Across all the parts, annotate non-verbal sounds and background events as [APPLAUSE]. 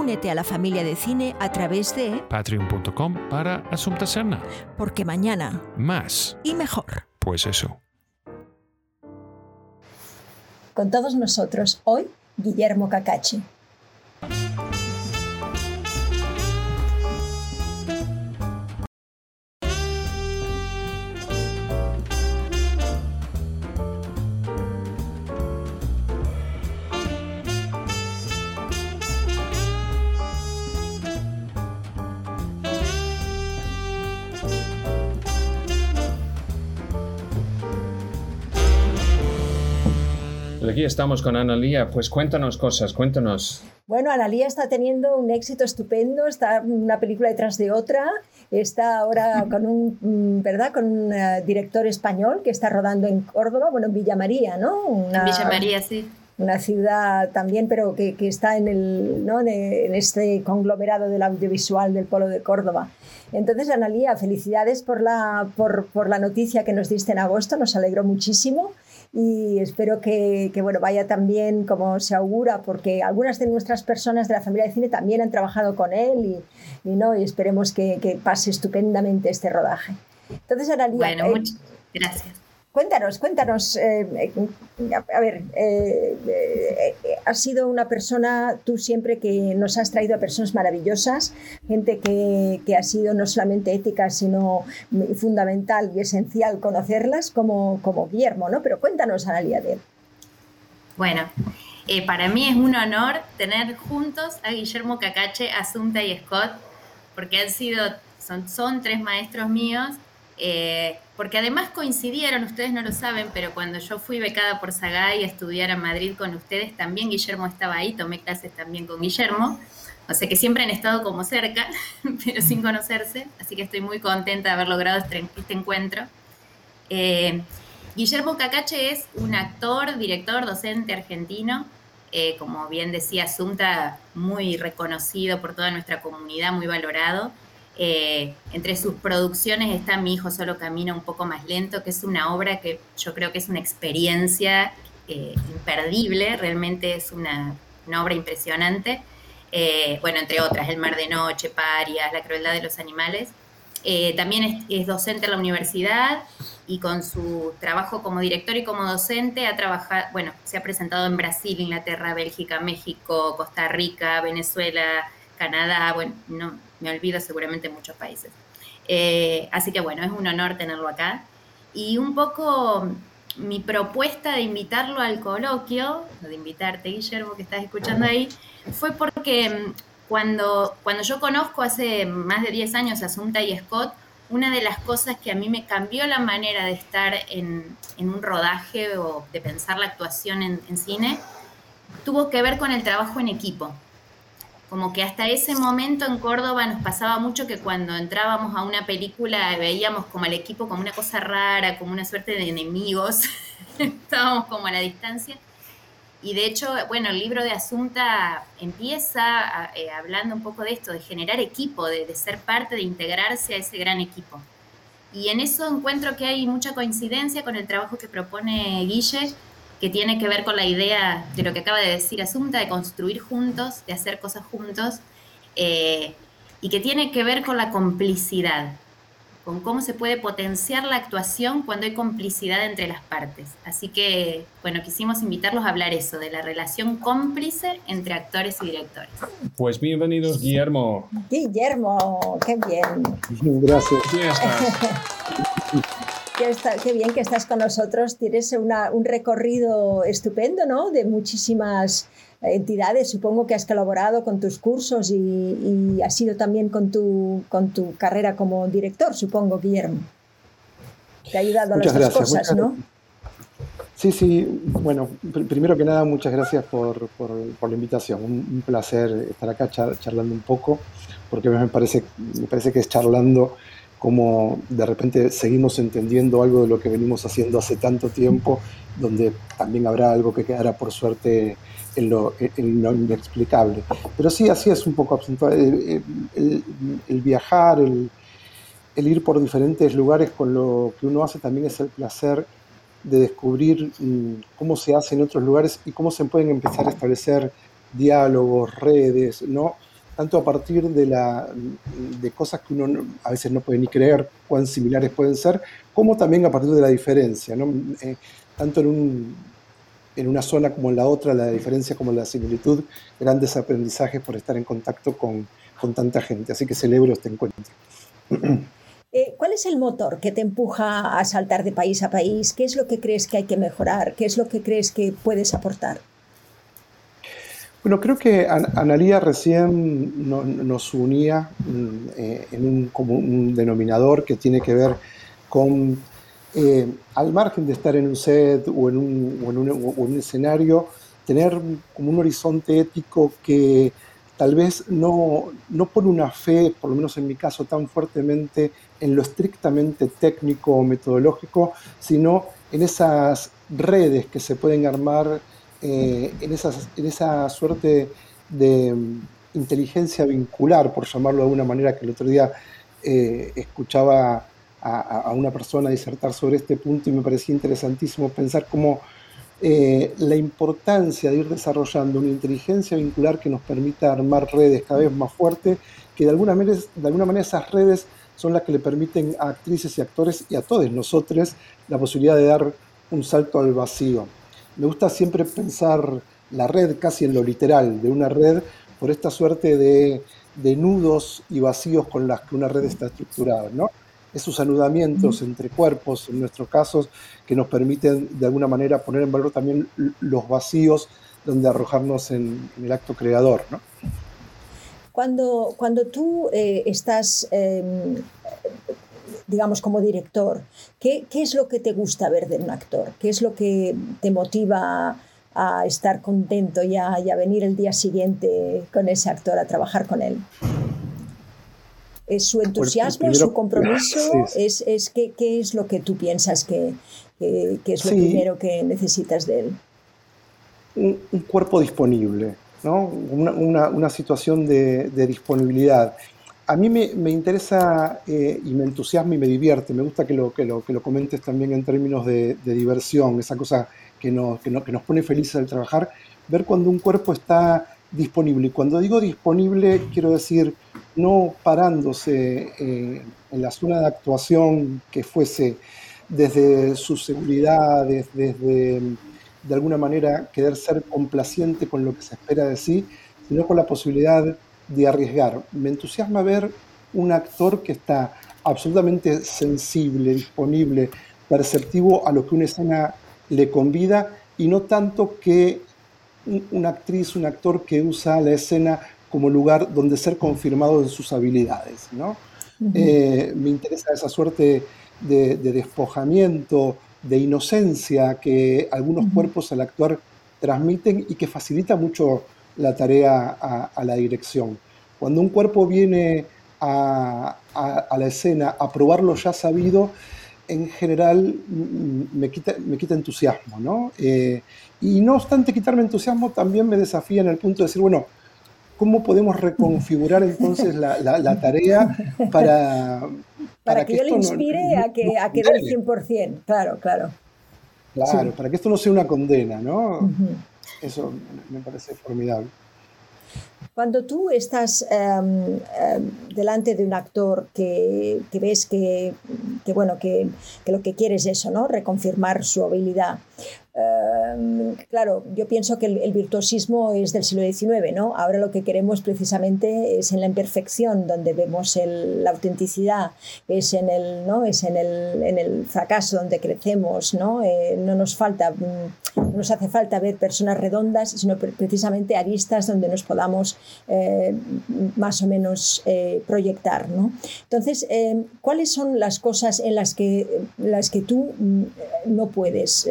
Únete a la familia de cine a través de patreon.com para Asunta Serna. Porque mañana Más. y mejor. Pues eso. Con todos nosotros hoy, Guillermo Cacachi. Aquí estamos con Analía. Pues cuéntanos cosas, cuéntanos. Bueno, Analía está teniendo un éxito estupendo, está una película detrás de otra, está ahora [LAUGHS] con un, mm, ¿verdad? Con un eh, director español que está rodando en Córdoba, bueno, en Villa María, ¿no? Una, Villa María, sí. Una ciudad también, pero que, que está en, el, ¿no? De- en este conglomerado del audiovisual del Polo de Córdoba. Entonces, Analía, felicidades por la, por, por la noticia que nos diste en agosto, nos alegró muchísimo y espero que, que, bueno, vaya tan bien como se augura, porque algunas de nuestras personas de la familia de cine también han trabajado con él y, y ¿no? y esperemos que, que pase estupendamente este rodaje. Entonces, Analía, Bueno, eh, muchas gracias. Cuéntanos, cuéntanos. eh, eh, a ver, eh, eh, has sido una persona, tú siempre que nos has traído a personas maravillosas, gente que, que ha sido no solamente ética, sino fundamental y esencial conocerlas, como, como Guillermo, ¿no? Pero cuéntanos, Analia, de él. Bueno, para mí es un honor tener juntos a Guillermo Cacache, Asunta y Scott, porque han sido, son, son tres maestros míos, porque además coincidieron, ustedes no lo saben, pero cuando yo fui becada por Sagay a estudiar a Madrid con ustedes, también Guillermo estaba ahí, tomé clases también con Guillermo, o sea que siempre han estado como cerca, [LAUGHS] pero sin conocerse, así que estoy muy contenta de haber logrado este, este encuentro. Eh, Guillermo Cacache es un actor, director, docente argentino, eh, como bien decía Asunta, muy reconocido por toda nuestra comunidad, muy valorado. Eh, entre sus producciones está Mi hijo solo camina un poco más lento, que es una obra que yo creo que es una experiencia eh, imperdible, realmente es una, obra impresionante. Eh, bueno, entre otras, El mar de noche, Parias, La crueldad de los animales. También es, es, docente en la universidad y con su trabajo como director y como docente ha trabajado, bueno, se ha presentado en Brasil, Inglaterra, Bélgica, México, Costa Rica, Venezuela, Canadá, bueno, no me olvido seguramente muchos países. Eh, así que bueno, es un honor tenerlo acá. Y un poco mi propuesta de invitarlo al coloquio, de invitarte, Guillermo, que estás escuchando ahí, fue porque cuando, cuando yo conozco hace más de 10 años a Asunta y Scott, una de las cosas que a mí me cambió la manera de estar en, en un rodaje o de pensar la actuación en, cine, tuvo que ver con el trabajo en equipo. Como que hasta ese momento en Córdoba nos pasaba mucho que cuando entrábamos a una película veíamos como al equipo como una cosa rara, como una suerte de enemigos, [LAUGHS] estábamos como a la distancia. Y de hecho, bueno, el libro de Asunta empieza eh, hablando un poco de esto, de generar equipo, de, de, ser parte, de integrarse a ese gran equipo. Y en eso encuentro que hay mucha coincidencia con el trabajo que propone Guille, que tiene que ver con la idea de lo que acaba de decir Asunta, de construir juntos, de hacer cosas juntos, eh, y que tiene que ver con la complicidad, con cómo se puede potenciar la actuación cuando hay complicidad entre las partes. Así que, bueno, quisimos invitarlos a hablar eso, de la relación cómplice entre actores y directores. Pues bienvenidos, Guillermo. Guillermo, qué bien. Gracias. [LAUGHS] Qué, está, qué, bien que estás con nosotros. Tienes una, un recorrido estupendo, ¿no? De muchísimas entidades. Supongo que has colaborado con tus cursos y, y has sido también con tu, con tu carrera como director, supongo, Guillermo. Te ha ayudado muchas a las gracias, cosas, ¿no? Sí, sí. Bueno, pr primero que nada, muchas gracias por, por, por la invitación. Un, un, placer estar acá char charlando un poco, porque me parece, me parece que es charlando cómo de repente seguimos entendiendo algo de lo que venimos haciendo hace tanto tiempo, donde también habrá algo que quedará por suerte en lo, inexplicable. Pero sí, así es un poco el, el, viajar, el, el, ir por diferentes lugares con lo que uno hace también es el placer de descubrir mm, cómo se hace en otros lugares y cómo se pueden empezar a establecer diálogos, redes, ¿no? Tanto a partir de, la, de cosas que uno a veces no puede ni creer cuán similares pueden ser, como también a partir de la diferencia, eh, tanto en, un, en una zona como en la otra, la diferencia como la similitud, grandes aprendizajes por estar en contacto con, con tanta gente. Así que celebro este encuentro. [CLEARS THROAT] Eh, ¿Cuál es el motor que te empuja a saltar de país a país? ¿Qué es lo que crees que hay que mejorar? ¿Qué es lo que crees que puedes aportar? Bueno, creo que Analía recién nos unía mm, eh, en un, como un denominador que tiene que ver con, eh, al margen de estar en un set o en un, o en un, escenario, tener como un horizonte ético que tal vez no, no pone una fe, por lo menos en mi caso, tan fuertemente en lo estrictamente técnico o metodológico, sino en esas redes que se pueden armar eh, en, en esa suerte de mm, inteligencia vincular, por llamarlo de alguna manera, que el otro día eh, escuchaba a, una persona disertar sobre este punto y me parecía interesantísimo pensar cómo eh, la importancia de ir desarrollando una inteligencia vincular que nos permita armar redes cada vez más fuertes, que de alguna manera, de alguna manera esas redes son las que le permiten a actrices y actores y a todos nosotros la posibilidad de dar un salto al vacío me gusta siempre pensar la red casi en lo literal, de una red por esta suerte de, nudos y vacíos con las que una red está estructurada, ¿no? Esos anudamientos entre cuerpos, en nuestros casos, que nos permiten de alguna manera poner en valor también los vacíos donde arrojarnos en, el acto creador, ¿no? Cuando, cuando tú eh, estás em, digamos, como director, ¿qué, ¿qué, es lo que te gusta ver de un actor? ¿Qué es lo que te motiva a estar contento y a, venir el día siguiente con ese actor a trabajar con él? ¿Es su entusiasmo, es su compromiso? ¿Es, es ¿qué, ¿qué, es lo que tú piensas que, que, es lo primero que necesitas de él? Un, cuerpo disponible, ¿no? una, una, una situación de, de disponibilidad a mí me, interesa eh, y me entusiasma y me divierte. Me gusta que lo, que lo, que lo comentes también en términos de, diversión, esa cosa que nos, que, nos pone felices al trabajar, ver cuando un cuerpo está disponible. Y cuando digo disponible, quiero decir no parándose eh, en la zona de actuación que fuese desde sus seguridades, desde de alguna manera querer ser complaciente con lo que se espera de sí, sino con la posibilidad de arriesgar. Me entusiasma ver un actor que está absolutamente sensible, disponible, perceptivo a lo que una escena le convida y no tanto que una actriz, un actor que usa la escena como lugar donde ser confirmado en sus habilidades. ¿no? Eh, me interesa esa suerte de, despojamiento, de inocencia que algunos cuerpos al actuar transmiten y que facilita mucho la tarea a, la dirección. Cuando un cuerpo viene a, la escena a probar lo ya sabido, en general me quita, me quita entusiasmo, ¿no? Eh, y no obstante quitarme entusiasmo, también me desafía en el punto de decir, bueno, ¿cómo podemos reconfigurar entonces la, tarea para... Para, que, yo le inspire a que, a que dé el 100%, claro, claro. Claro, para que esto no sea una condena, ¿no? Eso me parece formidable. Cuando tú estás em, em, delante de un actor que, ves que, bueno, que, que, lo que quieres es eso, ¿no? Reconfirmar su habilidad. Em, claro, yo pienso que el, virtuosismo es del siglo XIX, ¿no? Ahora lo que queremos precisamente es en la imperfección, donde vemos la autenticidad, es en el, ¿no? es en el, en el fracaso donde crecemos, ¿no? Eh, no nos falta, mm, no nos hace falta ver personas redondas, sino precisamente aristas donde nos podamos eh, más o menos eh, proyectar, ¿no? Entonces, ¿cuáles son las cosas en las que, las que tú mm, no puedes?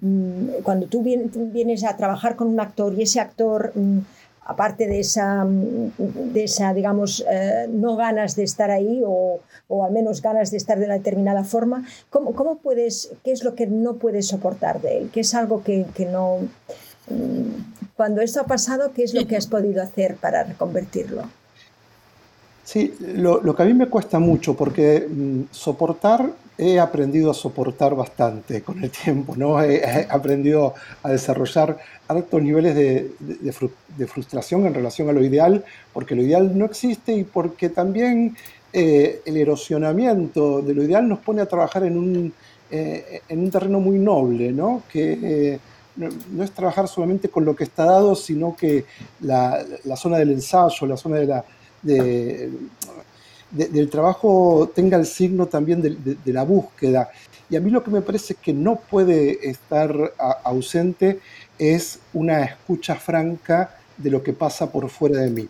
Mm, cuando tú vienes a trabajar con un actor y ese actor mm, aparte de esa, de esa digamos, eh, no ganas de estar ahí o, o, al menos ganas de estar de una determinada forma, ¿cómo, ¿cómo, puedes, qué es lo que no puedes soportar de él? ¿Qué es algo que, que no... Mm, cuando esto ha pasado, ¿qué es lo que has podido hacer para reconvertirlo? Sí, lo, que a mí me cuesta mucho, porque mm, soportar, he aprendido a soportar bastante con el tiempo, ¿no? [LAUGHS] He, aprendido a desarrollar altos niveles de, frustración en relación a lo ideal, porque lo ideal no existe y porque también eh, el erosionamiento de lo ideal nos pone a trabajar en un, eh, en un terreno muy noble, ¿no? Que, eh, no, no, es trabajar solamente con lo que está dado, sino que la, la zona del ensayo, la zona de la, de, de, del trabajo tenga el signo también de, la búsqueda. Y a mí lo que me parece que no puede estar ausente es una escucha franca de lo que pasa por fuera de mí.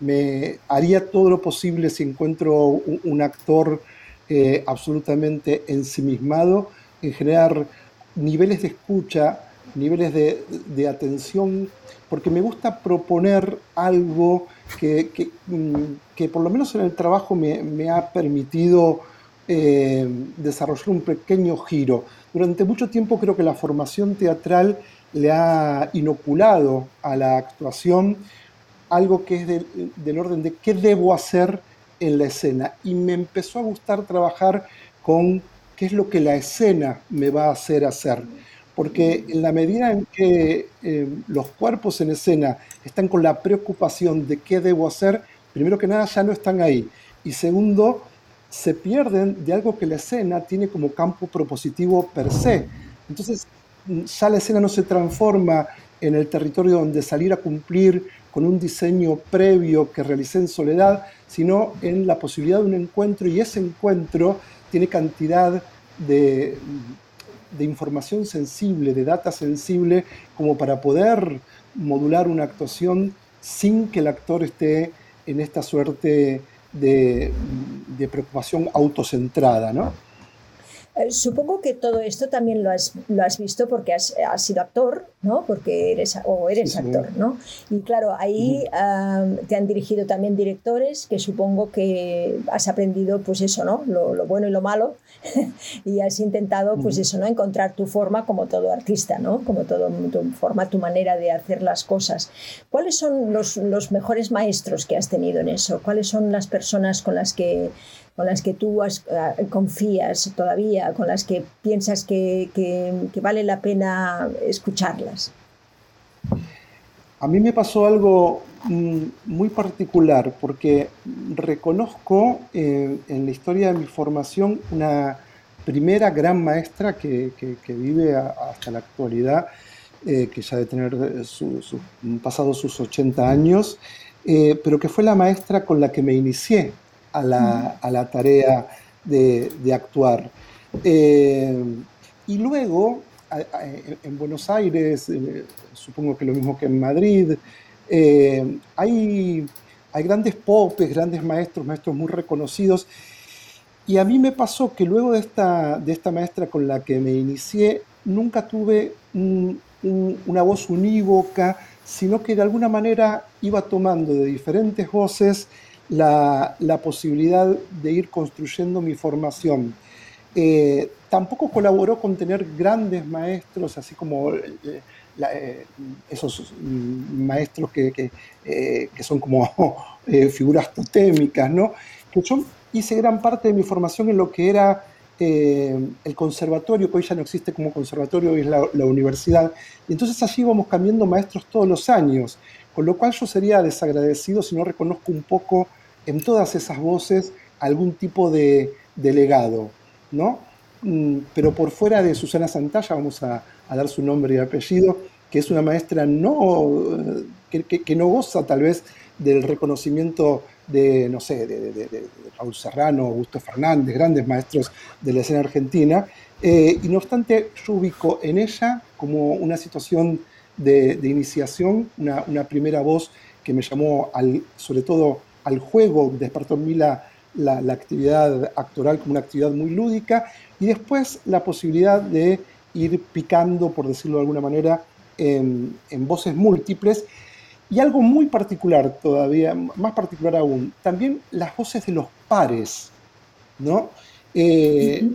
Me haría todo lo posible si encuentro un, actor eh, absolutamente ensimismado en generar niveles de escucha, niveles de atención, porque me gusta proponer algo que, que, que, por lo menos en el trabajo me, me ha permitido eh, desarrollar un pequeño giro. Durante mucho tiempo creo que la formación teatral le ha inoculado a la actuación algo que es del, del orden de qué debo hacer en la escena. Y me empezó a gustar trabajar con qué es lo que la escena me va a hacer hacer porque en la medida en que eh, los cuerpos en escena están con la preocupación de qué debo hacer, primero que nada ya no están ahí. Y segundo, se pierden de algo que la escena tiene como campo propositivo per se. Entonces, ya la escena no se transforma en el territorio donde salir a cumplir con un diseño previo que realicé en soledad, sino en la posibilidad de un encuentro y ese encuentro tiene cantidad de de información sensible, de data sensible, como para poder modular una actuación sin que el actor esté en esta suerte de, preocupación autocentrada, ¿no? Eh, supongo que todo esto también lo has, lo has visto porque has, has, sido actor, ¿no? Porque eres o eres sí, actor, ¿no? Y claro, ahí uh, te han dirigido también directores que supongo que has aprendido, pues eso, ¿no? Lo, lo bueno y lo malo [LAUGHS] y has intentado, pues eso, ¿no? Encontrar tu forma como todo artista, ¿no? Como todo tu forma, tu manera de hacer las cosas. ¿Cuáles son los, los mejores maestros que has tenido en eso? ¿Cuáles son las personas con las que con las que tú has, uh, confías todavía, con las que piensas que, vale la pena escucharlas? A mí me pasó algo mm, muy particular porque reconozco eh, en la historia de mi formación una primera gran maestra que, vive hasta la actualidad, eh, que ya de tener pasado sus 80 años, eh, pero que fue la maestra con la que me inicié a la, a la tarea de, de actuar. Eh, y luego, en Buenos Aires, eh, supongo que lo mismo que en Madrid, eh, hay, hay grandes popes, grandes maestros, maestros muy reconocidos. Y a mí me pasó que luego de esta, de esta maestra con la que me inicié, nunca tuve un, un, una voz unívoca, sino que de alguna manera iba tomando de diferentes voces la, posibilidad de ir construyendo mi formación. Eh, tampoco colaboró con tener grandes maestros, así como eh, eh, esos maestros que, que, son como [LAUGHS] figuras totémicas, ¿no? Que yo hice gran parte de mi formación en lo que era el conservatorio, que hoy ya no existe como conservatorio, hoy es la, la universidad. Y entonces allí íbamos cambiando maestros todos los años, con lo cual yo sería desagradecido si no reconozco un poco en todas esas voces algún tipo de, legado, ¿no? Mm, pero por fuera de Susana Santalla, vamos a, dar su nombre y apellido, que es una maestra no, que, que, no goza tal vez del reconocimiento de, no sé, de, Raúl Serrano, Augusto Fernández, grandes maestros de la escena argentina, eh, y no obstante yo ubico en ella como una situación de, iniciación, una, una, primera voz que me llamó al, sobre todo al juego, despertó en mí la, la, la, actividad actoral como una actividad muy lúdica y después la posibilidad de ir picando, por decirlo de alguna manera, en, en voces múltiples. Y algo muy particular todavía, más particular aún, también las voces de los pares, ¿no? Eh,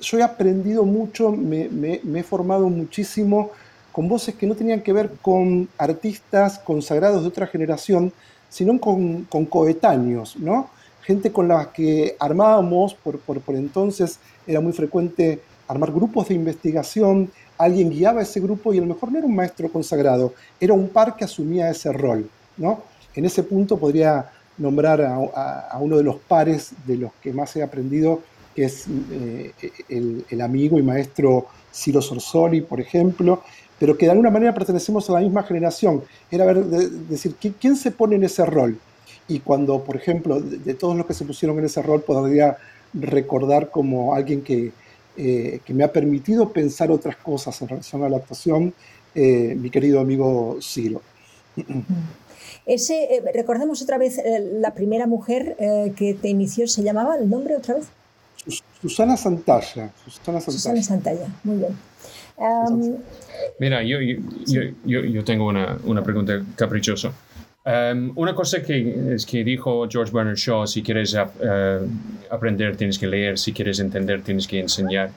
yo he aprendido mucho, me, he formado muchísimo con voces que no tenían que ver con artistas consagrados de otra generación, sino con, coetáneos, ¿no? Gente con la que armábamos, por, por, por entonces era muy frecuente armar grupos de investigación, alguien guiaba ese grupo y a lo mejor no era un maestro consagrado, era un par que asumía ese rol. ¿no? En ese punto podría nombrar a, uno de los pares de los que más he aprendido, que es eh, el, amigo y maestro Ciro Sorsoli, por ejemplo, pero que de alguna manera pertenecemos a la misma generación. Era ver, decir, ¿quién se pone en ese rol? Y cuando, por ejemplo, de todos los que se pusieron en ese rol, podría recordar como alguien que, eh, que me ha permitido pensar otras cosas en relación a la actuación, eh, mi querido amigo Ciro. Ese, eh, recordemos otra vez la primera mujer que te inició, ¿se llamaba el nombre otra vez? Susana Santalla. Susana Santalla, Susana Santalla. muy bien. Mira, yo, yo, yo, yo, tengo una, una pregunta caprichosa. Em, una cosa que, es que dijo George Bernard Shaw, si quieres eh, aprender tienes que leer, si quieres entender tienes que enseñar,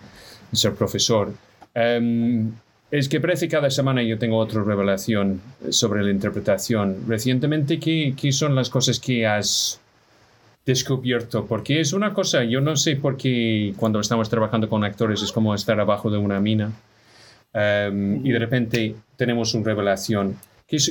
ser profesor. Em, es que parece que cada semana yo tengo otra revelación sobre la interpretación. Recientemente, ¿qué, ¿qué, son las cosas que has descubierto? Porque es una cosa, yo no sé por qué cuando estamos trabajando con actores es como estar abajo de una mina em, y de repente tenemos una revelación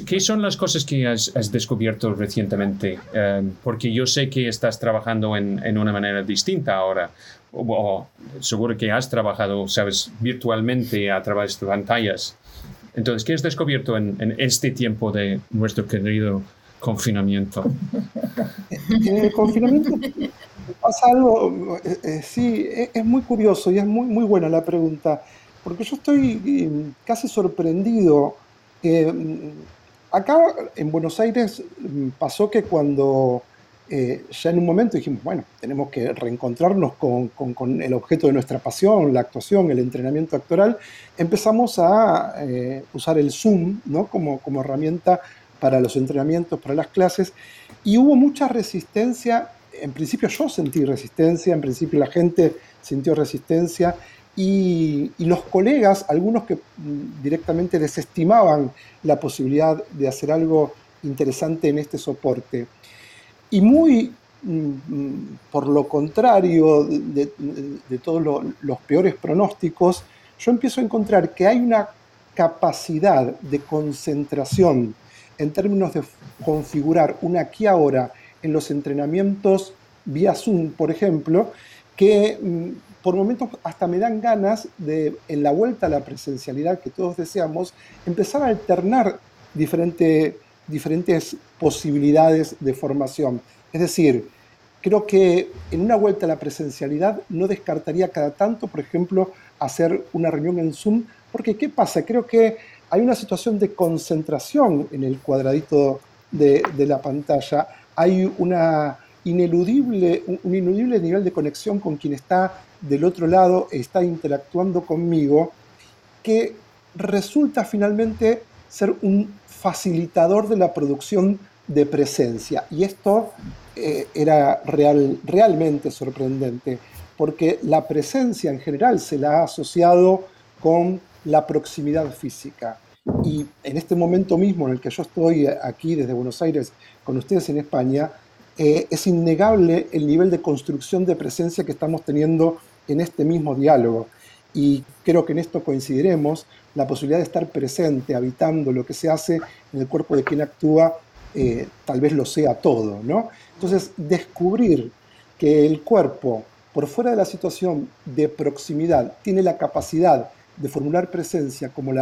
¿Qué, son las cosas que has, descubierto recientemente? Em, porque yo sé que estás trabajando en, una manera distinta ahora. O, seguro que has trabajado, sabes, virtualmente a través de pantallas. Entonces, ¿qué has descubierto en, este tiempo de nuestro querido confinamiento? En el confinamiento pasa algo, eh, eh, sí, e, es, muy curioso y es muy, muy buena la pregunta, porque yo estoy em, casi sorprendido eh, acá en Buenos Aires mm, pasó que cuando eh, ya en un momento dijimos, bueno, tenemos que reencontrarnos con, el objeto de nuestra pasión, la actuación, el entrenamiento actoral, empezamos a eh, usar el Zoom ¿no? como, como herramienta para los entrenamientos, para las clases, y hubo mucha resistencia. En principio yo sentí resistencia, en principio la gente sintió resistencia, y, los colegas, algunos que mm, directamente desestimaban la posibilidad de hacer algo interesante en este soporte. Y muy mm, mm, por lo contrario de, todos los peores pronósticos, yo empiezo a encontrar que hay una capacidad de concentración en términos de configurar una aquí ahora en los entrenamientos vía Zoom, por ejemplo, que por momentos hasta me dan ganas de, en la vuelta a la presencialidad que todos deseamos, empezar a alternar diferentes posibilidades de formación. Es decir, creo que en una vuelta a la presencialidad no descartaría cada tanto, por ejemplo, hacer una reunión en Zoom, porque ¿qué pasa? Creo que hay una situación de concentración en el cuadradito de, de la pantalla, hay una ineludible, un ineludible nivel de conexión con quien está del otro lado está interactuando conmigo, que resulta finalmente ser un facilitador de la producción de presencia. Y esto eh, era real, realmente sorprendente, porque la presencia en general se la ha asociado con la proximidad física. Y en este momento mismo en el que yo estoy aquí desde Buenos Aires con ustedes en España, eh, es innegable el nivel de construcción de presencia que estamos teniendo en este mismo diálogo. Y creo que en esto coincidiremos, la posibilidad de estar presente, habitando lo que se hace en el cuerpo de quien actúa, eh, tal vez lo sea todo, ¿no? Entonces, descubrir que el cuerpo, por fuera de la situación de proximidad, tiene la capacidad de formular presencia como,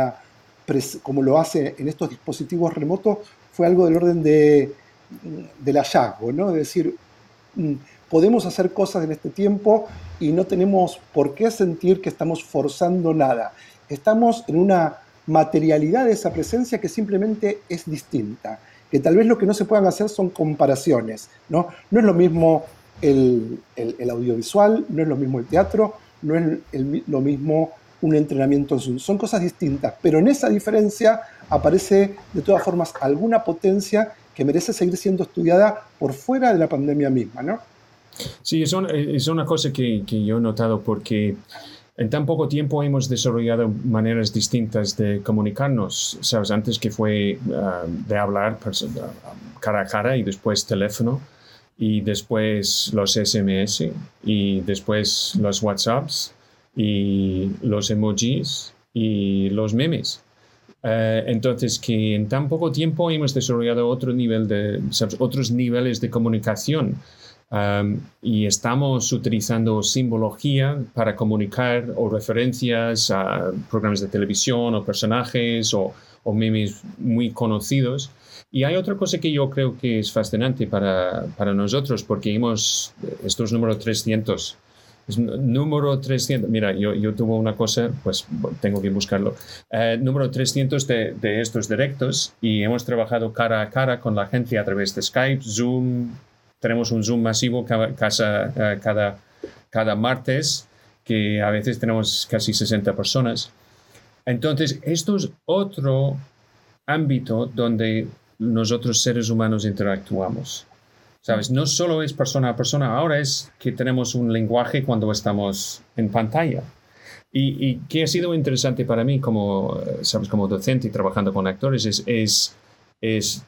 como lo hace en estos dispositivos remotos, fue algo del orden de, del hallazgo, ¿no? Es decir, mm, podemos hacer cosas en este tiempo y no tenemos por qué sentir que estamos forzando nada. Estamos en una materialidad de esa presencia que simplemente es distinta, que tal vez lo que no se puedan hacer son comparaciones, ¿no? No es lo mismo el, audiovisual, no es lo mismo el teatro, no es lo mismo un entrenamiento en Zoom. Son cosas distintas, pero en esa diferencia aparece de todas formas alguna potencia que merece seguir siendo estudiada por fuera de la pandemia misma, ¿no? Sí, es, es una cosa que, que, yo he notado porque en tan poco tiempo hemos desarrollado maneras distintas de comunicarnos. Sabes, antes que fue ah, de hablar cara a cara y después teléfono y después los SMS y después los WhatsApps y los emojis y los memes. Eh, entonces, que en tan poco tiempo hemos desarrollado otro nivel de, otros niveles de comunicación. Um, y estamos utilizando simbología para comunicar o referencias a programas de televisión o personajes o, o memes muy conocidos. Y hay otra cosa que yo creo que es fascinante para, para nosotros, porque hemos, esto es número 300, es número 300, mira, yo, yo tuve una cosa, pues tengo que buscarlo, eh, número 300 de, de, estos directos y hemos trabajado cara a cara con la gente a través de Skype, Zoom, tenemos un Zoom masivo cada, eh, cada, cada martes, que a veces tenemos casi 60 personas. Entonces, esto es otro ámbito donde nosotros seres humanos interactuamos. ¿Sabes? No solo es persona a persona, ahora es que tenemos un lenguaje cuando estamos en pantalla. Y, y que ha sido interesante para mí como, ¿sabes? como docente y trabajando con actores es, es, es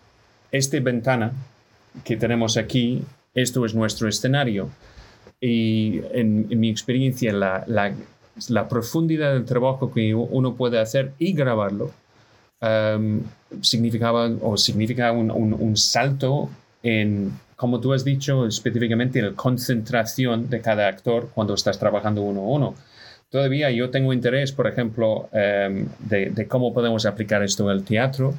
esta ventana que tenemos aquí, esto es nuestro escenario. Y en, mi experiencia, la, la, profundidad del trabajo que uno puede hacer y grabarlo um, significaba o significa un, un, salto en, como tú has dicho, específicamente en la concentración de cada actor cuando estás trabajando uno a uno. Todavía yo tengo interés, por ejemplo, um, de, cómo podemos aplicar esto al teatro,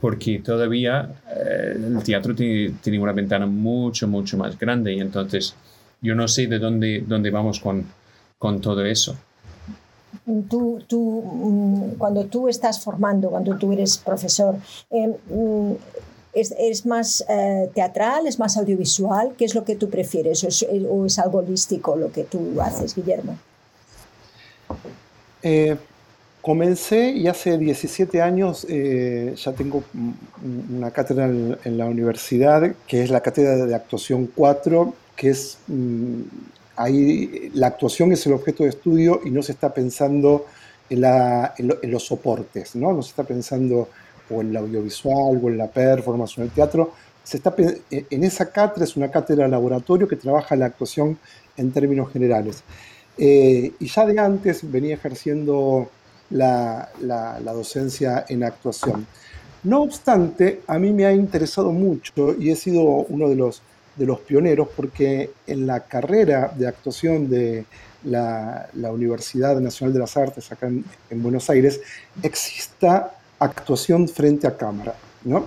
porque todavía eh, el teatro tiene, tiene, una ventana mucho, mucho más grande y entonces yo no sé de dónde, dónde vamos con, con todo eso tú, tú, mm, cuando tú estás formando, cuando tú eres profesor, eh, ¿es, más eh, teatral, es más audiovisual? ¿Qué es lo que tú prefieres? ¿O es, algo holístico lo que tú haces, Guillermo? Eh, comencé y hace 17 años ya tengo una cátedra en, la universidad, que es la cátedra de actuación 4, que es mm, ahí la actuación es el objeto de estudio y no se está pensando en, los soportes, ¿no? no se está pensando o en la audiovisual o en la performance o en el teatro. Se está, en esa cátedra es una cátedra laboratorio que trabaja la actuación en términos generales. Eh, y ya de antes venía ejerciendo la, la, docencia en actuación. No obstante, a mí me ha interesado mucho y he sido uno de los de los pioneros porque en la carrera de actuación de la, Universidad Nacional de las Artes acá en, Buenos Aires exista actuación frente a cámara. ¿no?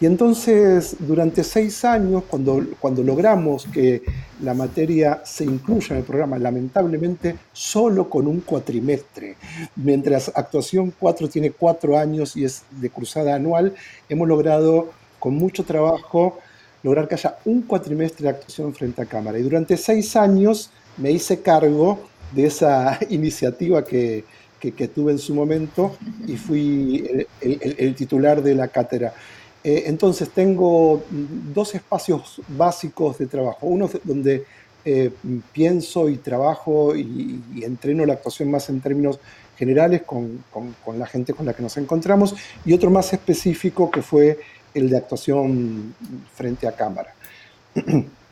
Y entonces, durante seis años, cuando, cuando logramos que la materia se incluya en el programa, lamentablemente solo con un cuatrimestre, mientras actuación 4 tiene cuatro años y es de cruzada anual, hemos logrado con mucho trabajo lograr que haya un cuatrimestre de actuación frente a cámara. Y durante seis años me hice cargo de esa [LAUGHS] iniciativa que, que, tuve en su momento y fui el, titular de la cátedra. Eh, entonces tengo dos espacios básicos de trabajo. Uno donde eh, pienso y trabajo y, entreno la actuación más en términos generales con, con, con, la gente con la que nos encontramos y otro más específico que fue el de actuación frente a cámara. [CLEARS THROAT]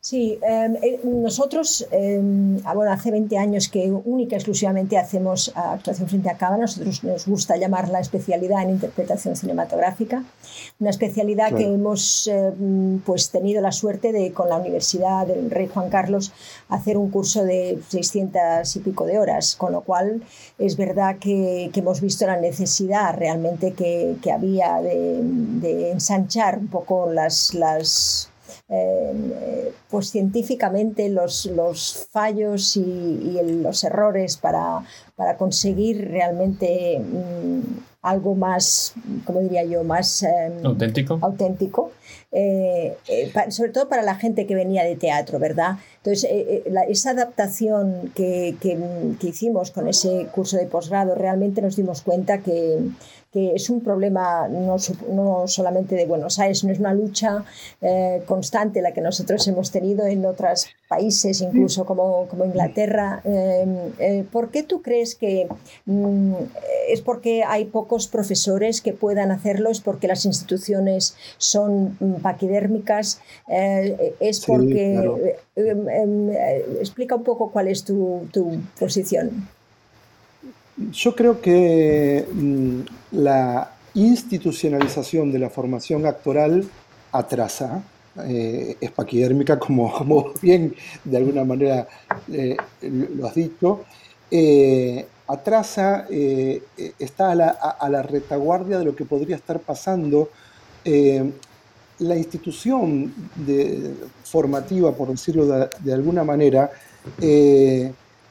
Sí, em, eh, nosotros, ah, bueno, hace 20 años que única y exclusivamente hacemos ah, actuación frente a cámara, nosotros nos gusta llamar la especialidad en interpretación cinematográfica, una especialidad que hemos em, pues tenido la suerte de con la Universidad del Rey Juan Carlos hacer un curso de 600 y pico de horas, con lo cual es verdad que, que hemos visto la necesidad realmente que, que había de, de, ensanchar un poco las, las eh, pues científicamente los, los fallos y, los errores para, para conseguir realmente mm, algo más, como diría yo, más em, auténtico. auténtico. Eh, eh, sobre todo para la gente que venía de teatro, ¿verdad? Entonces, eh, esa adaptación que, que, que, hicimos con ese curso de posgrado, realmente nos dimos cuenta que, que es un problema no, no, solamente de Buenos Aires, no es una lucha eh, constante la que nosotros hemos tenido en otros países, incluso como, como Inglaterra. Eh, eh, ¿Por qué tú crees que mm, es porque hay pocos profesores que puedan hacerlo? ¿Es porque las instituciones son mm, paquidérmicas? ¿Es porque... Em, em, explica un poco cuál es tu, tu posición. Yo creo que mm, la institucionalización de la formación actoral atrasa, eh, es paquidérmica, como, [LAUGHS] como, bien de alguna manera eh, lo has dicho, eh, atrasa, está a la, retaguardia de lo que podría estar pasando. la institución formativa, por decirlo de, de alguna manera,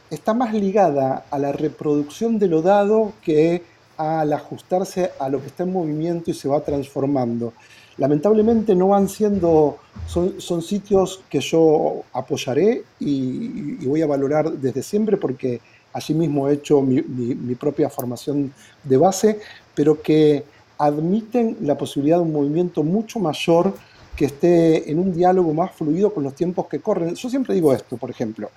está más ligada a la reproducción de lo dado que al ajustarse a lo que está en movimiento y se va transformando. Lamentablemente no van siendo, son, sitios que yo apoyaré y, voy a valorar desde siempre porque allí mismo he hecho mi, mi propia formación de base, pero que admiten la posibilidad de un movimiento mucho mayor que esté en un diálogo más fluido con los tiempos que corren. Yo siempre digo esto, por ejemplo,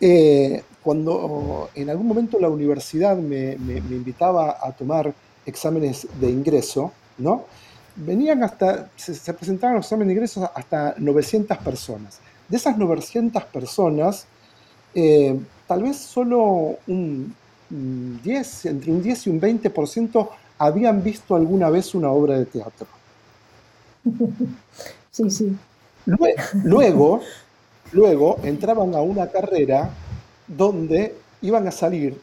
eh, cuando en algún momento la universidad me, invitaba a tomar exámenes de ingreso, ¿no? Venían hasta, se, presentaban los exámenes de ingreso hasta 900 personas. De esas 900 personas, eh, tal vez solo un 10, entre un 10 y un 20% habían visto alguna vez una obra de teatro. [LAUGHS] Sí, sí. Luego, Luego entraban a una carrera donde iban a salir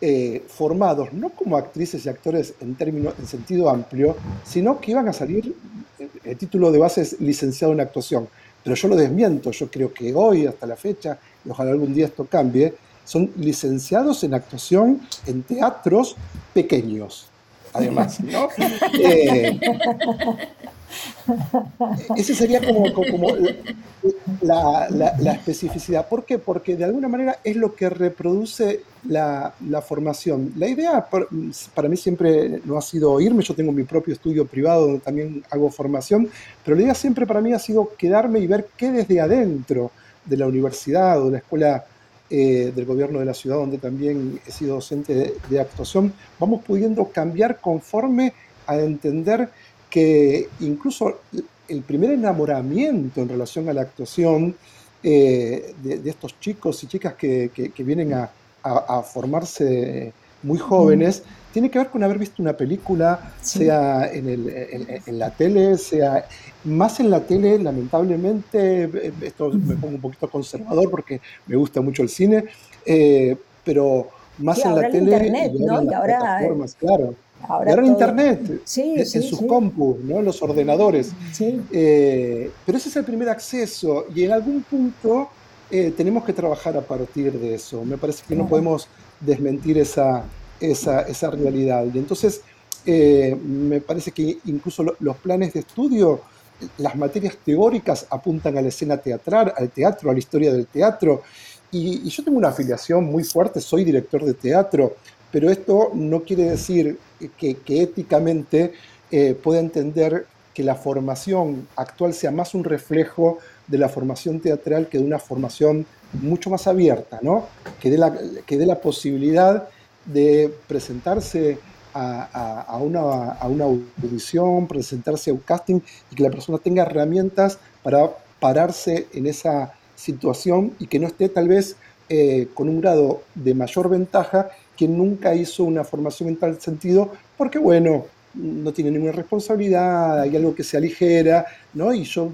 eh, formados no como actrices y actores en términos en sentido amplio, sino que iban a salir eh, el título de base es licenciado en actuación. Pero yo lo desmiento, yo creo que hoy, hasta la fecha, y ojalá algún día esto cambie, son licenciados en actuación en teatros pequeños, además, ¿no? [LAUGHS] Eh, [LAUGHS] ese sería como, como la, la, especificidad. ¿Por qué? Porque de alguna manera es lo que reproduce la, la, formación. La idea para mí siempre no ha sido irme, yo tengo mi propio estudio privado donde también hago formación, pero la idea siempre para mí ha sido quedarme y ver qué desde adentro de la universidad o de la escuela eh, del gobierno de la ciudad, donde también he sido docente de, de actuación, vamos pudiendo cambiar conforme a entender que incluso el primer enamoramiento en relación a la actuación eh, de, estos chicos y chicas que, vienen a, formarse muy jóvenes, tiene que ver con haber visto una película, sea en, la tele, sea más en la tele, lamentablemente, esto me pongo un poquito conservador porque me gusta mucho el cine, eh, pero más en la tele internet, y, ¿no? y ahora, claro. Ahora, en Internet, en sus compus, ¿no? los ordenadores. Eh, pero ese es el primer acceso y en algún punto eh, tenemos que trabajar a partir de eso. Me parece que no podemos desmentir esa, esa, esa realidad. Y entonces, eh, me parece que incluso los planes de estudio, las materias teóricas apuntan a la escena teatral, al teatro, a la historia del teatro. Y, y yo tengo una afiliación muy fuerte, soy director de teatro pero esto no quiere decir que, éticamente eh, pueda entender que la formación actual sea más un reflejo de la formación teatral que de una formación mucho más abierta, ¿no? que dé la, que dé la posibilidad de presentarse a, una, audición, presentarse a un casting y que la persona tenga herramientas para pararse en esa situación y que no esté tal vez eh, con un grado de mayor ventaja que nunca hizo una formación en tal sentido, porque bueno, no tiene ninguna responsabilidad, hay algo que se aligera, ¿no? Y yo,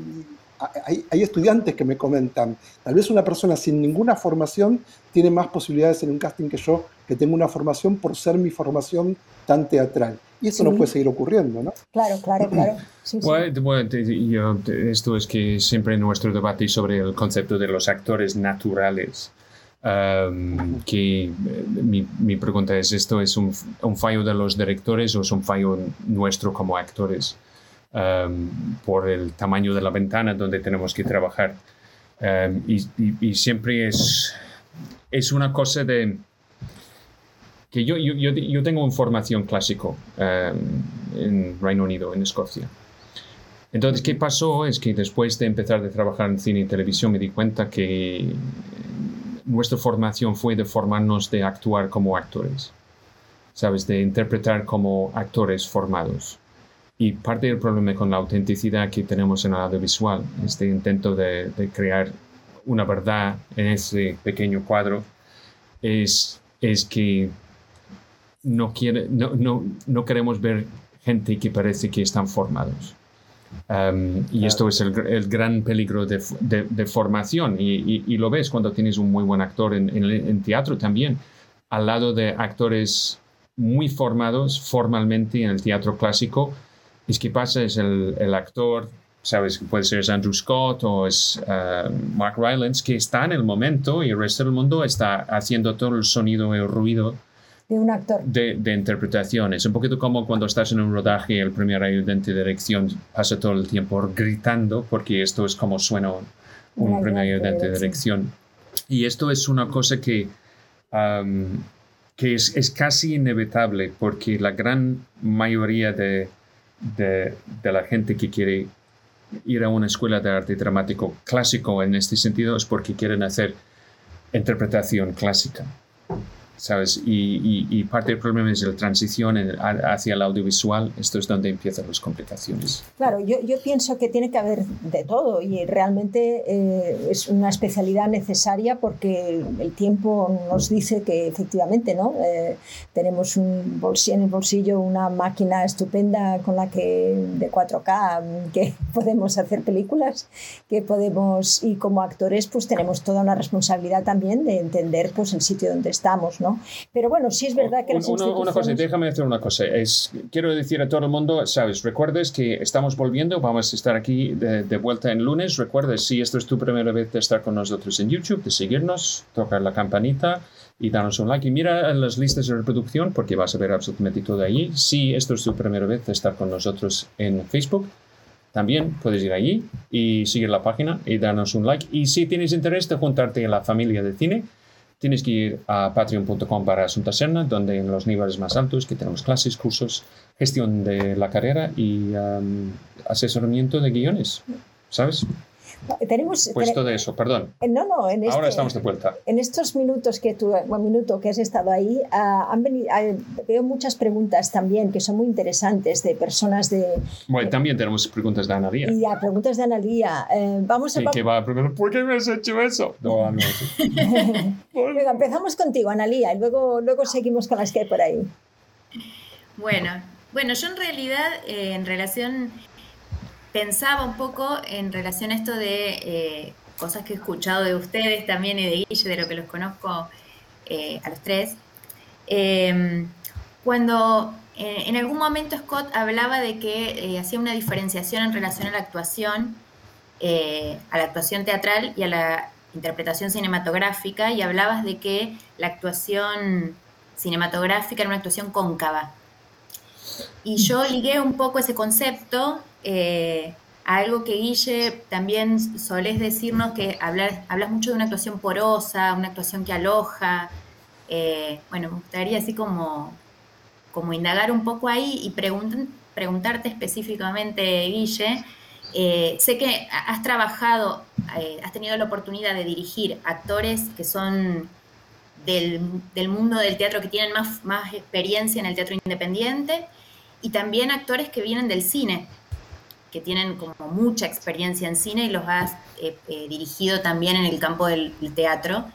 hay, hay, estudiantes que me comentan, tal vez una persona sin ninguna formación tiene más posibilidades en un casting que yo, que tengo una formación por ser mi formación tan teatral. Y eso no puede seguir ocurriendo, ¿no? Claro, claro, claro. [CLEARS THROAT] Bueno, esto es que siempre en nuestro debate sobre el concepto de los actores naturales, que eh, mi, mi, pregunta es, ¿esto es un, un, fallo de los directores o es un fallo nuestro como actores por el tamaño de la ventana donde tenemos que trabajar? Y, siempre es, es una cosa de que yo, yo, yo, tengo una formación clásico en Reino Unido, en Escocia. Entonces, ¿qué pasó? Es que después de empezar a trabajar en cine y televisión me di cuenta que nuestra formación fue de formarnos de actuar como actores, ¿sabes? De interpretar como actores formados. Y parte del problema con la autenticidad que tenemos en el audiovisual, este intento de, crear una verdad en ese pequeño cuadro, es, es que no, quiere, no, no, no queremos ver gente que parece que están formados. Um, y esto es el, el gran peligro de, de, de formación. Y, y, y, lo ves cuando tienes un muy buen actor en, en, en, teatro también, al lado de actores muy formados formalmente en el teatro clásico. Es que pasa, es el, el actor, sabes, puede ser Andrew Scott o es uh, Mark Rylance, que está en el momento y el resto del mundo está haciendo todo el sonido y el ruido de un actor. De, de, interpretación. Es un poquito como cuando estás en un rodaje y el primer ayudante de dirección pasa todo el tiempo gritando, porque esto es como suena un, un primer ayudante de dirección. Y esto es una cosa que, um, que es, es, casi inevitable, porque la gran mayoría de, de, de la gente que quiere ir a una escuela de arte dramático clásico en este sentido es porque quieren hacer interpretación clásica. ¿Sabes? Y, y, y, parte del problema es la transición en, hacia el audiovisual. Esto es donde empiezan las complicaciones. Claro, yo, yo pienso que tiene que haber de todo y realmente eh, es una especialidad necesaria porque el tiempo nos dice que efectivamente, ¿no? Eh, tenemos un bolsillo, en el bolsillo una máquina estupenda con la que de 4K que [LAUGHS] podemos hacer películas, que podemos y como actores pues tenemos toda una responsabilidad también de entender pues el sitio donde estamos, ¿no? Pero bueno, sí es verdad que las una, instituciones... una cosa, déjame decir una cosa. Es, quiero decir a todo el mundo, sabes, recuerdes que estamos volviendo, vamos a estar aquí de, de, vuelta en lunes. Recuerdes, si esto es tu primera vez de estar con nosotros en YouTube, de seguirnos, tocar la campanita y darnos un like. Y mira las listas de reproducción porque vas a ver absolutamente todo allí. Si esto es tu primera vez de estar con nosotros en Facebook, también puedes ir allí y seguir la página y darnos un like. Y si tienes interés de juntarte en la familia de cine, tienes que ir a patreon.com para Asunta Serna, donde en los niveles más altos que tenemos clases, cursos, gestión de la carrera y um, asesoramiento de guiones, ¿sabes? Tenemos, pues todo eso, perdón. No, no, en este, Ahora estamos de vuelta. En estos minutos que tú, un minuto que has estado ahí, uh, han venido, uh, veo muchas preguntas también que son muy interesantes de personas de. Bueno, también tenemos preguntas de Analía. Y a preguntas de Analía. Eh, vamos a. Sí, que va primero, ¿por qué me has hecho eso? No, no. [LAUGHS] Venga, empezamos contigo, Analía, y luego, luego seguimos con las que hay por ahí. Bueno, bueno, yo en realidad, eh, en relación pensaba un poco en relación a esto de eh, cosas que he escuchado de ustedes también y de Guille, de lo que los conozco eh, a los tres. Eh, cuando en algún momento Scott hablaba de que hacía una diferenciación en relación a la actuación, a la actuación teatral y a la interpretación cinematográfica, y hablabas de que la actuación cinematográfica era una actuación cóncava. Y yo ligué un poco ese concepto eh, algo que Guille también solés decirnos que hablar, hablas mucho de una actuación porosa, una actuación que aloja. Eh, bueno, me gustaría así como, como indagar un poco ahí y pregunt preguntarte específicamente, Guille. Eh, sé que has trabajado, has tenido la oportunidad de dirigir actores que son del, del mundo del teatro, que tienen más, más experiencia en el teatro independiente, y también actores que vienen del cine, que tienen como mucha experiencia en cine y los has eh, eh, dirigido también en el campo del, teatro.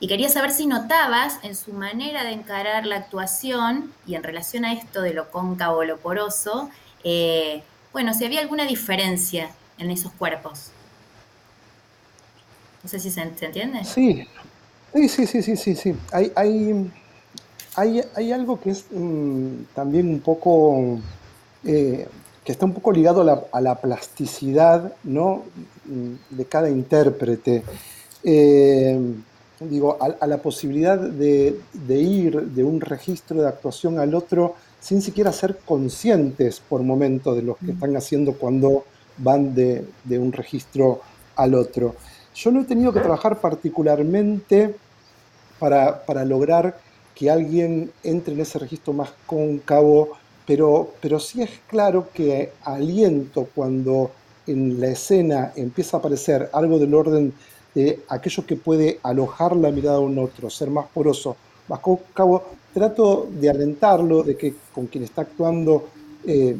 Y quería saber si notabas en su manera de encarar la actuación y en relación a esto de lo cóncavo lo poroso, eh, bueno, si había alguna diferencia en esos cuerpos. No sé si se, entiende. Sí, sí, sí, sí, sí, sí. sí. Hay, hay, hay, hay algo que es mmm, también un poco que está un poco ligado a la, a la plasticidad ¿no? de cada intérprete. Eh, digo, a, a, la posibilidad de, de, ir de un registro de actuación al otro sin siquiera ser conscientes por momento de lo que están haciendo cuando van de, de un registro al otro. Yo no he tenido que trabajar particularmente para, para lograr que alguien entre en ese registro más cóncavo, pero, pero sí es claro que aliento cuando en la escena empieza a aparecer algo del orden de aquello que puede alojar la mirada de un otro, ser más poroso, más cóncavo, trato de alentarlo, de que con quien está actuando eh,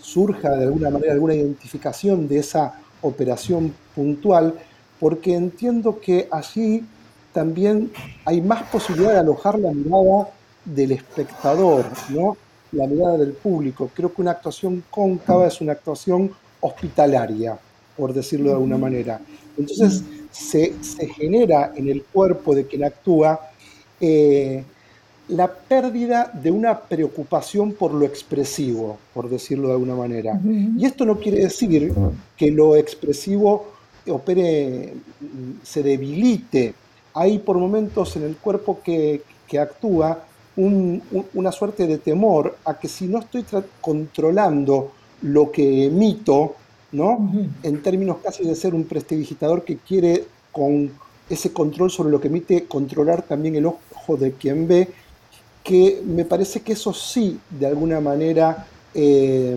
surja de alguna manera alguna identificación de esa operación puntual, porque entiendo que allí también hay más posibilidad de alojar la mirada del espectador, ¿no? La mirada del público. Creo que una actuación cóncava es una actuación hospitalaria, por decirlo de alguna manera. Entonces se, genera en el cuerpo de quien actúa eh, la pérdida de una preocupación por lo expresivo, por decirlo de alguna manera. Y esto no quiere decir que lo expresivo opere, se debilite. Hay por momentos en el cuerpo que, actúa una suerte de temor a que si no estoy controlando lo que emito, ¿no? En términos casi de ser un prestidigitador que quiere con ese control sobre lo que emite controlar también el ojo de quien ve, que me parece que eso sí, de alguna manera, eh,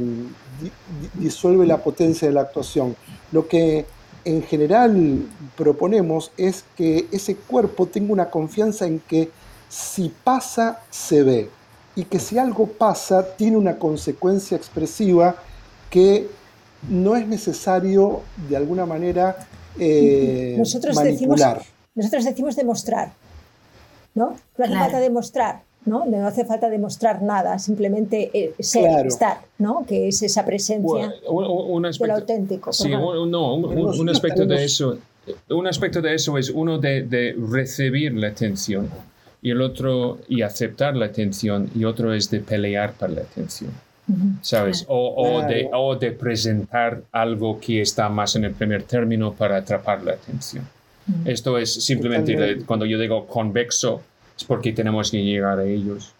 disuelve la potencia de la actuación. Lo que en general proponemos es que ese cuerpo tenga una confianza en que si pasa, se ve, y que si algo pasa, tiene una consecuencia expresiva que no es necesario, de alguna manera, eh, nosotros manipular. Decimos, nosotros decimos demostrar, ¿no? No hace falta demostrar, ¿no? No hace falta demostrar nada, simplemente eh, ser, estar, ¿no? Que es esa presencia un, aspecto, auténtico. Sí, no, un, aspecto de eso, un aspecto de eso es uno de, de recibir la atención y el otro y aceptar la atención y otro es de pelear por la atención. ¿Sabes? O, de, o, de, presentar algo que está más en el primer término para atrapar la atención. Esto es simplemente cuando yo digo convexo, es porque tenemos que llegar a ellos.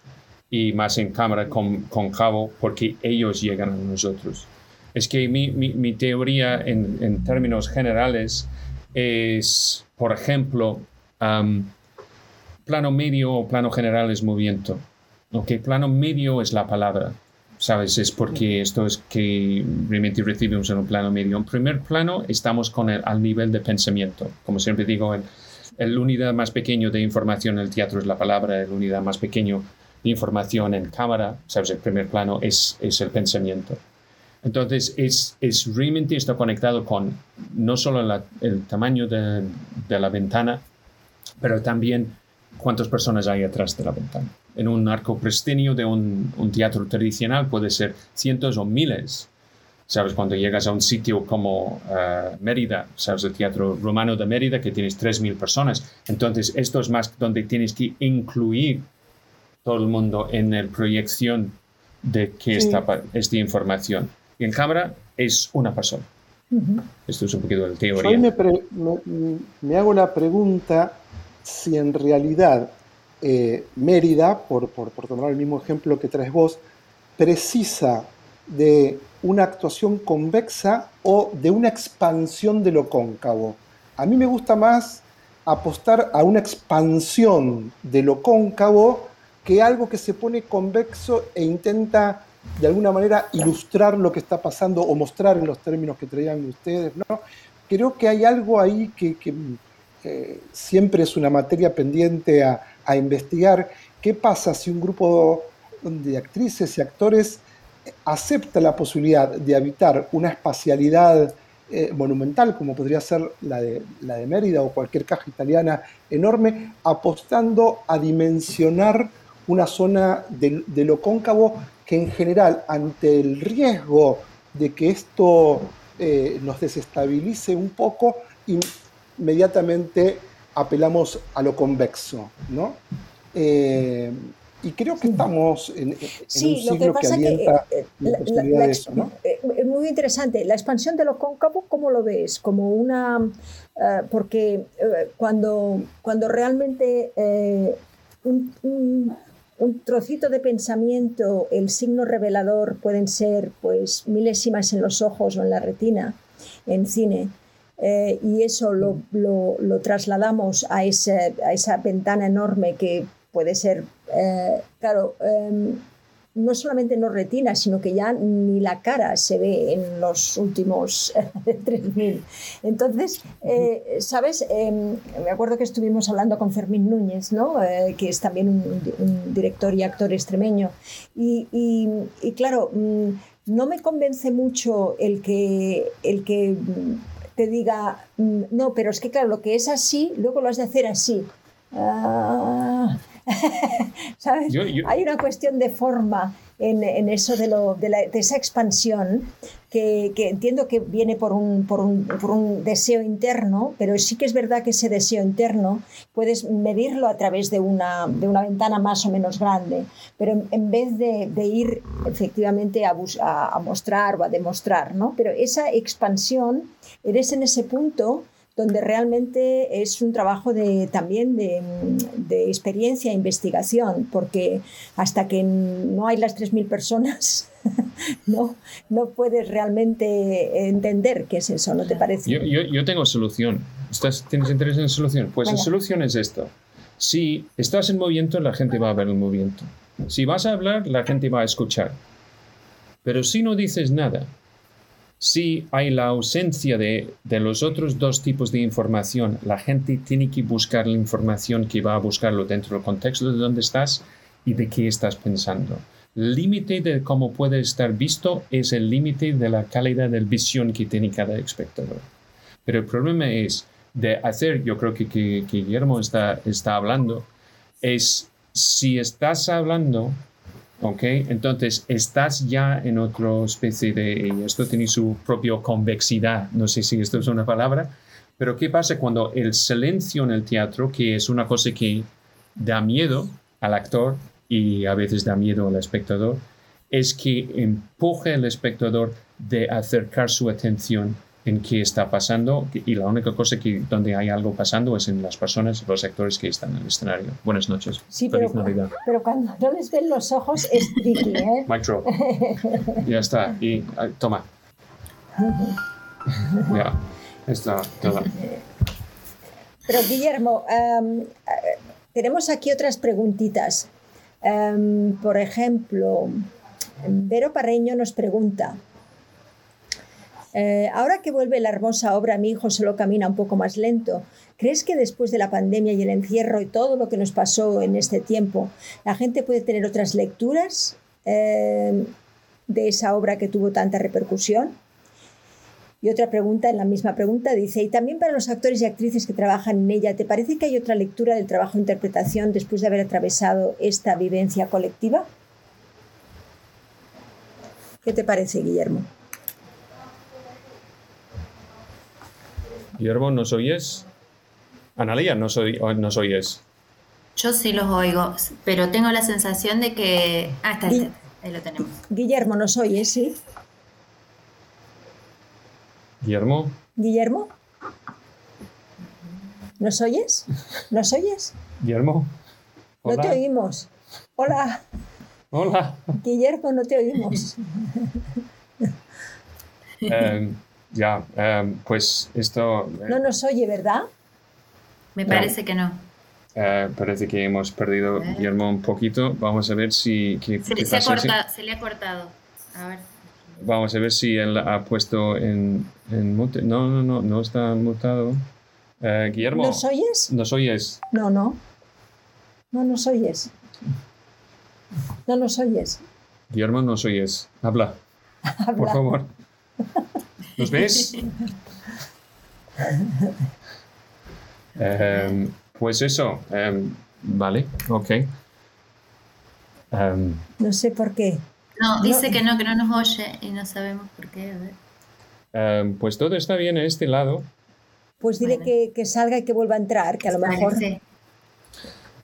Y más en cámara con, concavo, porque ellos llegan a nosotros. Es que mi, mi, teoría en, en, términos generales es, por ejemplo, plano medio o plano general es movimiento. Okay, plano medio es la palabra. ¿sabes? Es porque esto es que realmente recibimos en un plano medio. En primer plano estamos con el, al nivel de pensamiento. Como siempre digo, el, el unidad más pequeño de información en el teatro es la palabra, el unidad más pequeño de información en cámara, ¿sabes? El primer plano es, es el pensamiento. Entonces, es, es realmente está conectado con no solo el tamaño de, de la ventana, pero también cuántas personas hay atrás de la ventana en un arco prestinio de un, un, teatro tradicional puede ser cientos o miles. ¿Sabes? Cuando llegas a un sitio como uh, Mérida, ¿sabes? El Teatro Romano de Mérida, que tienes 3.000 personas. Entonces, esto es más donde tienes que incluir todo el mundo en la proyección de que esta, esta información. Y en cámara es una persona. Esto es un poquito de teoría. Yo me, me, me hago la pregunta si en realidad eh, Mérida, por, por, tomar el mismo ejemplo que traes vos, precisa de una actuación convexa o de una expansión de lo cóncavo. A mí me gusta más apostar a una expansión de lo cóncavo que algo que se pone convexo e intenta de alguna manera ilustrar lo que está pasando o mostrar en los términos que traían ustedes. ¿no? Creo que hay algo ahí que, eh, siempre es una materia pendiente a, investigar. Qué pasa si un grupo de actrices y actores acepta la posibilidad de habitar una espacialidad eh, monumental, como podría ser la de, la de Mérida o cualquier caja italiana enorme, apostando a dimensionar una zona de, lo cóncavo que en general, ante el riesgo de que esto eh, nos desestabilice un poco, inmediatamente apelamos a lo convexo, ¿no? Eh, y creo que estamos en, un siglo que, alienta que, eh, la, posibilidad de eso, ¿no? Es eh, muy interesante. La expansión de lo cóncavo, ¿cómo lo ves? Como una... porque cuando, cuando realmente un, un, trocito de pensamiento, el signo revelador pueden ser pues milésimas en los ojos o en la retina, en cine, eh, y eso lo, lo, lo trasladamos a, ese, a, esa ventana enorme que puede ser, eh, claro, em, no solamente no retina, sino que ya ni la cara se ve en los últimos [LAUGHS] 3.000. Entonces, eh, ¿sabes? Em, me acuerdo que estuvimos hablando con Fermín Núñez, ¿no? Eh, que es también un, director y actor extremeño. Y, y, claro, mm, no me convence mucho el que, el que te diga, mm, no, pero es que claro, lo que es así, luego lo has de hacer así. Ah, [LAUGHS] ¿Sabes? Hay una cuestión de forma en, en eso de, lo, de, la, de, esa expansión que, que, entiendo que viene por un, por, un, por un, deseo interno, pero sí que es verdad que ese deseo interno puedes medirlo a través de una, de una ventana más o menos grande, pero en, en vez de, de, ir efectivamente a, a, a, mostrar o a demostrar, ¿no? Pero esa expansión, eres en ese punto donde realmente es un trabajo de, también de, de experiencia e investigación, porque hasta que no hay las 3.000 personas, [LAUGHS] no, no puedes realmente entender qué es eso, ¿no te parece? Yo, yo, yo tengo solución. ¿Estás, ¿Tienes interés en solución? Pues Venga. la solución es esto. Si estás en movimiento, la gente va a ver el movimiento. Si vas a hablar, la gente va a escuchar. Pero si no dices nada, si hay la ausencia de, de, los otros dos tipos de información, la gente tiene que buscar la información que va a buscarlo dentro del contexto de dónde estás y de qué estás pensando. El límite de cómo puede estar visto es el límite de la calidad de visión que tiene cada espectador. Pero el problema es de hacer, yo creo que, que, que Guillermo está, está hablando, es si estás hablando ¿ok? Entonces, estás ya en otra especie de... Esto tiene su propia convexidad, no sé si esto es una palabra, pero ¿qué pasa cuando el silencio en el teatro, que es una cosa que da miedo al actor y a veces da miedo al espectador, es que empuje al espectador de acercar su atención en qué está pasando y la única cosa que donde hay algo pasando es en las personas, los actores que están en el escenario. Buenas noches. Sí, Feliz pero, Navidad. pero cuando no les ven los ojos es tricky, ¿eh? [LAUGHS] Micro. ya está. Y toma. [LAUGHS] ya. Está. Toma. Pero Guillermo, um, tenemos aquí otras preguntitas. Um, por ejemplo, Vero Parreño nos pregunta. Eh, ahora que vuelve la hermosa obra, mi hijo solo camina un poco más lento. ¿Crees que después de la pandemia y el encierro y todo lo que nos pasó en este tiempo, la gente puede tener otras lecturas eh, de esa obra que tuvo tanta repercusión? Y otra pregunta, en la misma pregunta, dice, y también para los actores y actrices que trabajan en ella, ¿te parece que hay otra lectura del trabajo de interpretación después de haber atravesado esta vivencia colectiva? ¿Qué te parece, Guillermo? Guillermo, ¿nos oyes? Analia, ¿nos, oy ¿nos oyes? Yo sí los oigo, pero tengo la sensación de que... Ah, está, está, ahí lo tenemos. Guillermo, ¿nos oyes? Sí. Guillermo. Guillermo. ¿Nos oyes? ¿Nos oyes? Guillermo. Hola. No te oímos. Hola. Hola. Guillermo, no te oímos. um, [LAUGHS] ya, um, pues esto... Eh, no nos oye, ¿verdad? Me parece no. que no. Uh, parece que hemos perdido a Guillermo un poquito. Vamos a ver si... ¿qué, se, qué se, ha cortado, se, le ha cortado. A ver. Vamos a ver si él ha puesto en, en mute. No, no, no, no está mutado. Uh, Guillermo. ¿Nos oyes? ¿Nos oyes? No, no. No nos oyes. No nos oyes. Guillermo, nos oyes. Habla. [LAUGHS] Habla. Por favor. ¿Nos ves? um, pues eso, um, vale, ok. Um, no sé por qué. No, dice no. que no, que no nos oye y no sabemos por qué. pues todo está bien a este lado. Pues dile que, que, salga y que vuelva a entrar, que a lo mejor... Sí.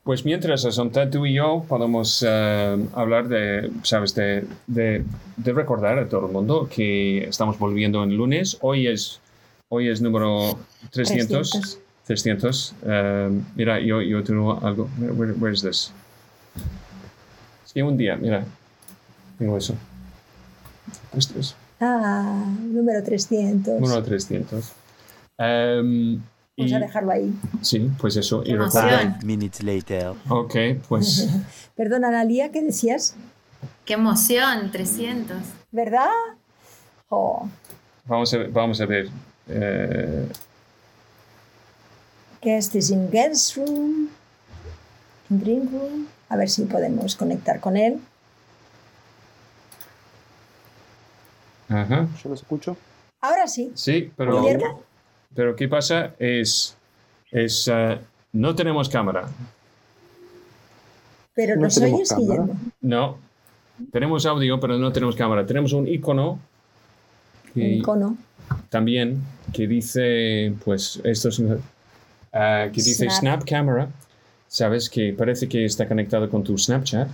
Pues mientras, Asonta, tú y yo podemos uh, hablar de, sabes, de, de, de, recordar a todo el mundo que estamos volviendo en lunes. Hoy es, hoy es número 300. 300. 300. Uh, mira, yo, yo tengo algo. Where, where is this? Es que un día, mira, tengo eso. Esto es. Ah, número 300. Número 300. Em, Vamos y- a dejarlo ahí. Sí, pues eso. Y recuerda- minutes later. Ok, pues [LAUGHS] Perdón, Analia, ¿qué decías? Qué emoción, 300. ¿Verdad? Oh, vamos a, vamos a ver. eh, guest is in guest room, in green room. A ver si podemos conectar con él. ajá. Yo los escucho. Ahora sí. Sí, pero, Guillermo. Pero ¿qué pasa? Es, es eh, no tenemos cámara. Pero No nos tenemos oyes. Guillermo. No. Tenemos audio, pero no tenemos cámara. Tenemos un icono Un icono. también que dice, pues, esto es, ah, que dice Snap. Snap Camera. Sabes que parece que está conectado con tu Snapchat.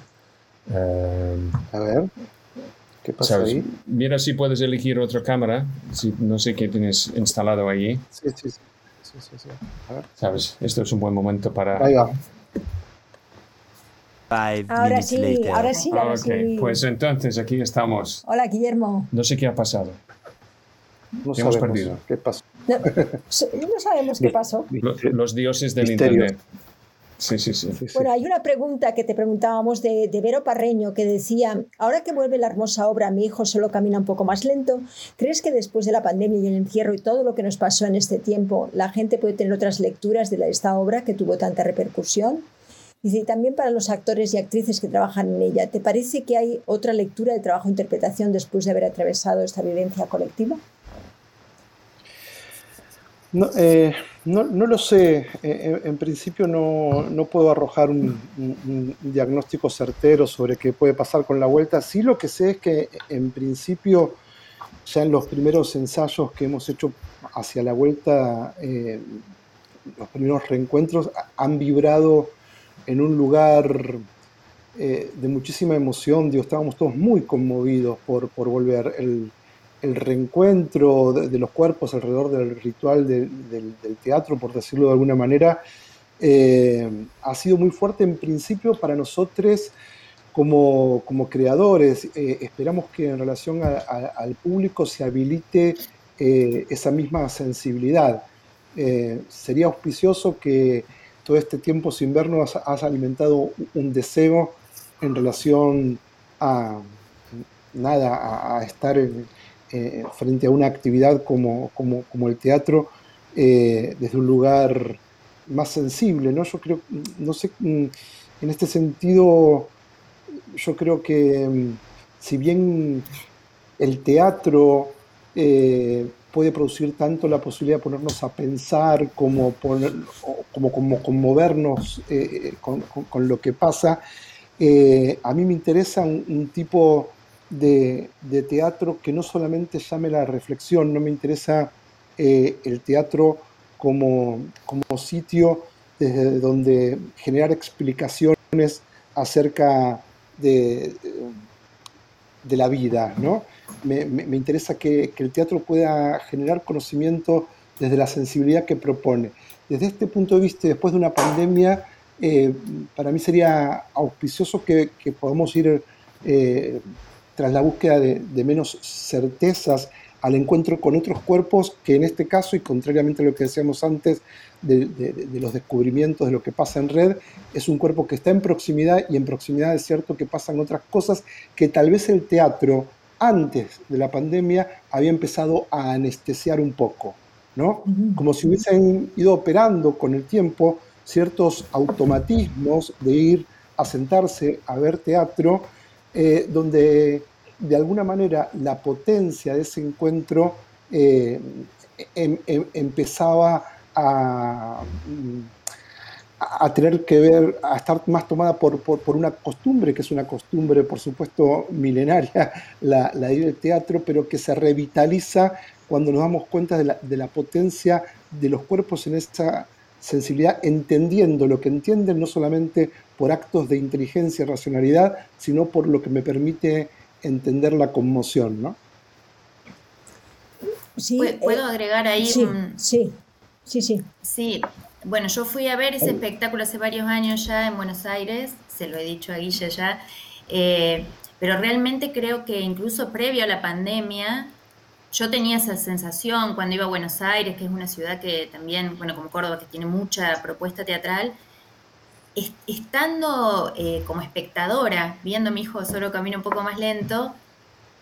Um, A ver. ¿Qué pasa ¿sabes? ahí? Mira si puedes elegir otra cámara. Si, no sé qué tienes instalado allí. Sí, sí, sí. sí, sí, sí. A ver. ¿Sabes? Esto es un buen momento para... Ahí va. Five Ahora minutes sí, later. ahora sí, Ah, ahora sí. pues entonces aquí estamos. Hola, Guillermo. No sé qué ha pasado. No ¿Qué hemos sabemos perdido? ¿Qué pasó? No, [LAUGHS] sabemos qué pasó. Lo- los dioses del Misterio. Internet. Sí, sí, sí. Bueno, hay una pregunta que te preguntábamos de, de Vero Parreño que decía, ahora que vuelve la hermosa obra, mi hijo solo camina un poco más lento, ¿crees que después de la pandemia y el encierro y todo lo que nos pasó en este tiempo, la gente puede tener otras lecturas de la- esta obra que tuvo tanta repercusión? Dice, y también para los actores y actrices que trabajan en ella, ¿te parece que hay otra lectura del trabajo de interpretación después de haber atravesado esta vivencia colectiva? No, eh, no, lo sé. Eh, en, en principio no, no puedo arrojar un, diagnóstico certero sobre qué puede pasar con la vuelta. Sí lo que sé es que en principio ya en los primeros ensayos que hemos hecho hacia la vuelta, eh, los primeros reencuentros han vibrado en un lugar eh, de muchísima emoción. Estábamos todos muy conmovidos por, por volver. El, el reencuentro de, los cuerpos alrededor del ritual del, teatro, por decirlo de alguna manera, eh, ha sido muy fuerte en principio para nosotros como, como creadores. Eh, esperamos que en relación al público se habilite eh, esa misma sensibilidad. Sería auspicioso que todo este tiempo sin vernos has alimentado un deseo en relación a nada, a, a estar en- eh, frente a una actividad como, como, como el teatro eh, desde un lugar más sensible, ¿no? Yo creo, no sé, mm, en este sentido, yo creo que mm, si bien el teatro eh, puede producir tanto la posibilidad de ponernos a pensar como, poner, como, como conmovernos con, lo que pasa, a mí me interesa un tipo de, teatro que no solamente llame la reflexión, no me interesa eh, el teatro como, como sitio desde donde generar explicaciones acerca de, de la vida, ¿no? Me, me- me interesa que, que el teatro pueda generar conocimiento desde la sensibilidad que propone. Desde este punto de vista, después de una pandemia, eh, para mí sería auspicioso que, que podamos ir eh, tras la búsqueda de, de menos certezas al encuentro con otros cuerpos que en este caso, y contrariamente a lo que decíamos antes de, de- de los descubrimientos de lo que pasa en red, es un cuerpo que está en proximidad y en proximidad es cierto que pasan otras cosas que tal vez el teatro antes de la pandemia había empezado a anestesiar un poco, ¿no? Como si hubiesen ido operando con el tiempo ciertos automatismos de ir a sentarse a ver teatro, eh, donde de alguna manera la potencia de ese encuentro eh, em- em- empezaba a, mm, a tener que ver, a estar más tomada por, por- una costumbre, que es una costumbre, por supuesto, milenaria, [LAUGHS] la, la de ir al teatro, pero que se revitaliza cuando nos damos cuenta de la, de la potencia de los cuerpos en esa sensibilidad, entendiendo lo que entienden no solamente por actos de inteligencia y racionalidad, sino por lo que me permite entender la conmoción, ¿no? Sí, ¿Puedo- ¿Puedo eh, agregar ahí sí, un, sí, sí, sí. Sí, bueno, yo fui a ver ese espectáculo hace varios años ya en Buenos Aires, se lo he dicho a Guille ya, eh, pero realmente creo que incluso previo a la pandemia, yo tenía esa sensación cuando iba a Buenos Aires, que es una ciudad que también, bueno, como Córdoba, que tiene mucha propuesta teatral, estando eh, como espectadora, viendo a mi hijo solo camino un poco más lento,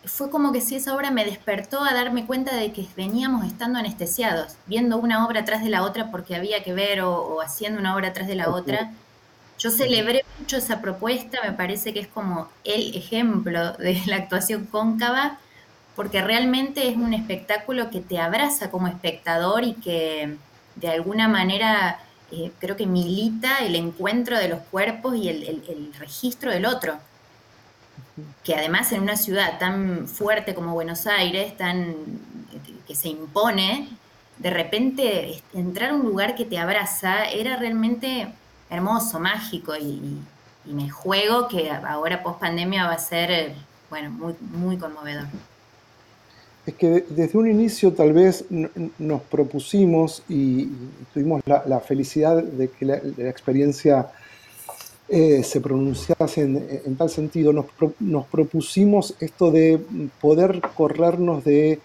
fue como que si esa obra me despertó a darme cuenta de que veníamos estando anestesiados, viendo una obra atrás de la otra porque había que ver o, haciendo una obra atrás de la otra. Yo celebré mucho esa propuesta, me parece que es como el ejemplo de [LAUGHS] la actuación cóncava porque realmente es un espectáculo que te abraza como espectador y que de alguna manera eh, creo que milita el encuentro de los cuerpos y el, registro del otro. Que además en una ciudad tan fuerte como Buenos Aires, tan que se impone, de repente entrar a un lugar que te abraza era realmente hermoso, mágico y, y me juego que ahora post pandemia va a ser bueno, muy, muy conmovedor es que desde un inicio tal vez nos propusimos y tuvimos la, felicidad de que la, experiencia eh, se pronunciase en, tal sentido, nos, propusimos esto de poder corrernos de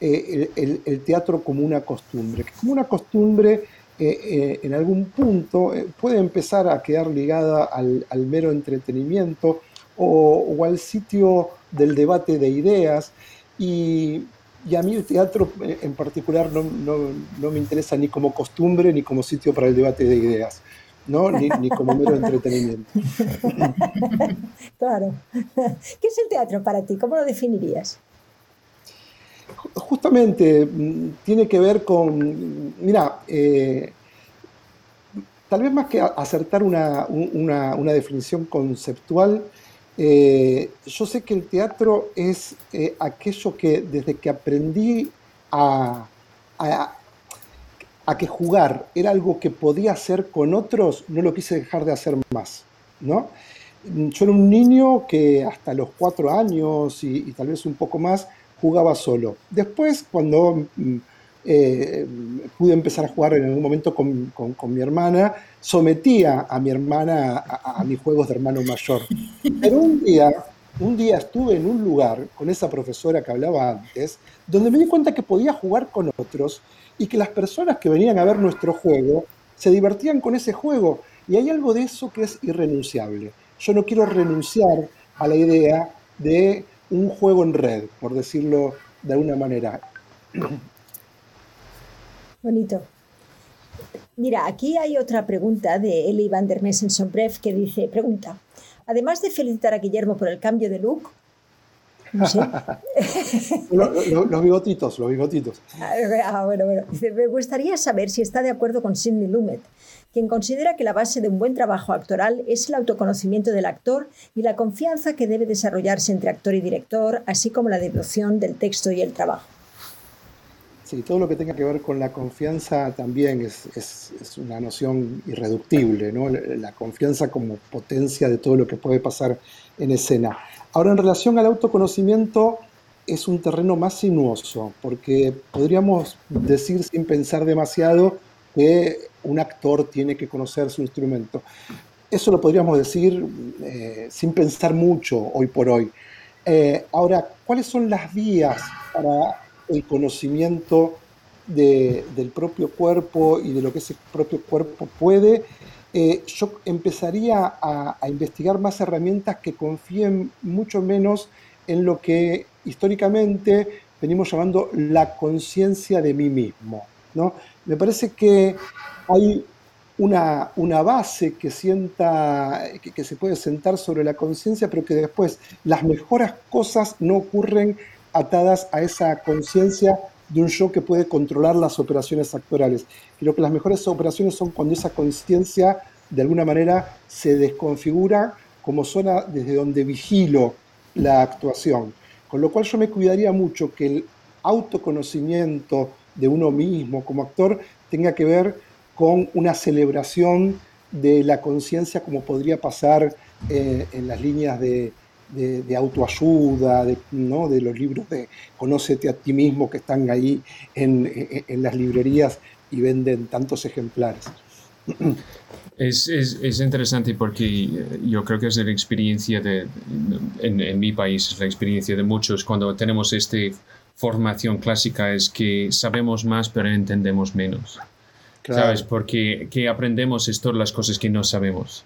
eh, el, teatro como una costumbre, que como una costumbre eh, en algún punto puede empezar a quedar ligada al, mero entretenimiento o, o al sitio del debate de ideas y, a mí el teatro en particular no, me interesa ni como costumbre ni como sitio para el debate de ideas. ¿no? Ni, como mero entretenimiento. [LAUGHS] Claro. ¿Qué es el teatro para ti? ¿Cómo lo definirías? Justamente mm, tiene que ver con, mira, eh, tal vez más que acertar una, una definición conceptual, eh, yo sé que el teatro es eh, aquello que desde que aprendí a, a, que jugar era algo que podía hacer con otros, no lo quise dejar de hacer más. ¿no? Yo era un niño que hasta los cuatro años y, y tal vez un poco más jugaba solo. Después, cuando mm, eh, pude empezar a jugar en algún momento con, mi hermana, sometía a mi hermana a, mis juegos de hermano mayor. Pero un día, un día estuve en un lugar con esa profesora que hablaba antes, donde me di cuenta que podía jugar con otros y que las personas que venían a ver nuestro juego se divertían con ese juego. Y hay algo de eso que es irrenunciable. Yo no quiero renunciar a la idea de un juego en red, por decirlo de alguna manera. Bonito. Mira, aquí hay otra pregunta de Eli van der Messen-Sombrev que dice, pregunta, además de felicitar a Guillermo por el cambio de look, no sé. [LAUGHS] los bigotitos, los bigotitos. Ah, bueno, bueno. me gustaría saber si está de acuerdo con Sidney Lumet, quien considera que la base de un buen trabajo actoral es el autoconocimiento del actor y la confianza que debe desarrollarse entre actor y director, así como la devoción del texto y el trabajo. Sí, todo lo que tenga que ver con la confianza también es, es, una noción irreductible, ¿no? la confianza como potencia de todo lo que puede pasar en escena. Ahora, en relación al autoconocimiento, es un terreno más sinuoso, porque podríamos decir sin pensar demasiado que un actor tiene que conocer su instrumento. Eso lo podríamos decir eh, sin pensar mucho hoy por hoy. Eh, ahora, ¿cuáles son las vías para el conocimiento del propio cuerpo y de lo que ese propio cuerpo puede, eh, yo empezaría a, investigar más herramientas que confíen mucho menos en lo que históricamente venimos llamando la conciencia de mí mismo. ¿no? Me parece que hay una, una base que, sienta, que, que se puede sentar sobre la conciencia, pero que después las mejores cosas no ocurren atadas a esa conciencia de un yo que puede controlar las operaciones actorales. Creo que las mejores operaciones son cuando esa conciencia de alguna manera se desconfigura como zona desde donde vigilo la actuación. Con lo cual yo me cuidaría mucho que el autoconocimiento de uno mismo como actor tenga que ver con una celebración de la conciencia como podría pasar eh, en las líneas de, de, autoayuda, de, ¿no? de los libros de Conócete a ti mismo que están ahí en, las librerías y venden tantos ejemplares. Es, es, interesante porque yo creo que es la experiencia de, en, mi país, es la experiencia de muchos cuando tenemos este formación clásica es que sabemos más pero entendemos menos. ¿Sabes? Porque que aprendemos es todas las cosas que no sabemos.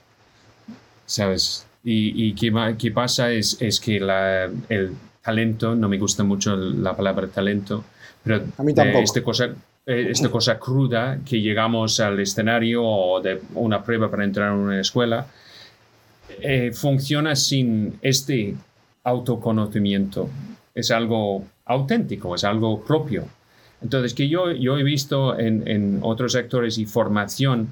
¿Sabes? Y, y qué, pasa es, es que la, el talento, no me gusta mucho la palabra talento, pero A mí tampoco. esta cosa, eh, esta cosa cruda que llegamos al escenario o de una prueba para entrar en una escuela, eh, funciona sin este autoconocimiento. Es algo auténtico, es algo propio. Entonces, que yo, yo he visto en, en otros sectores y formación,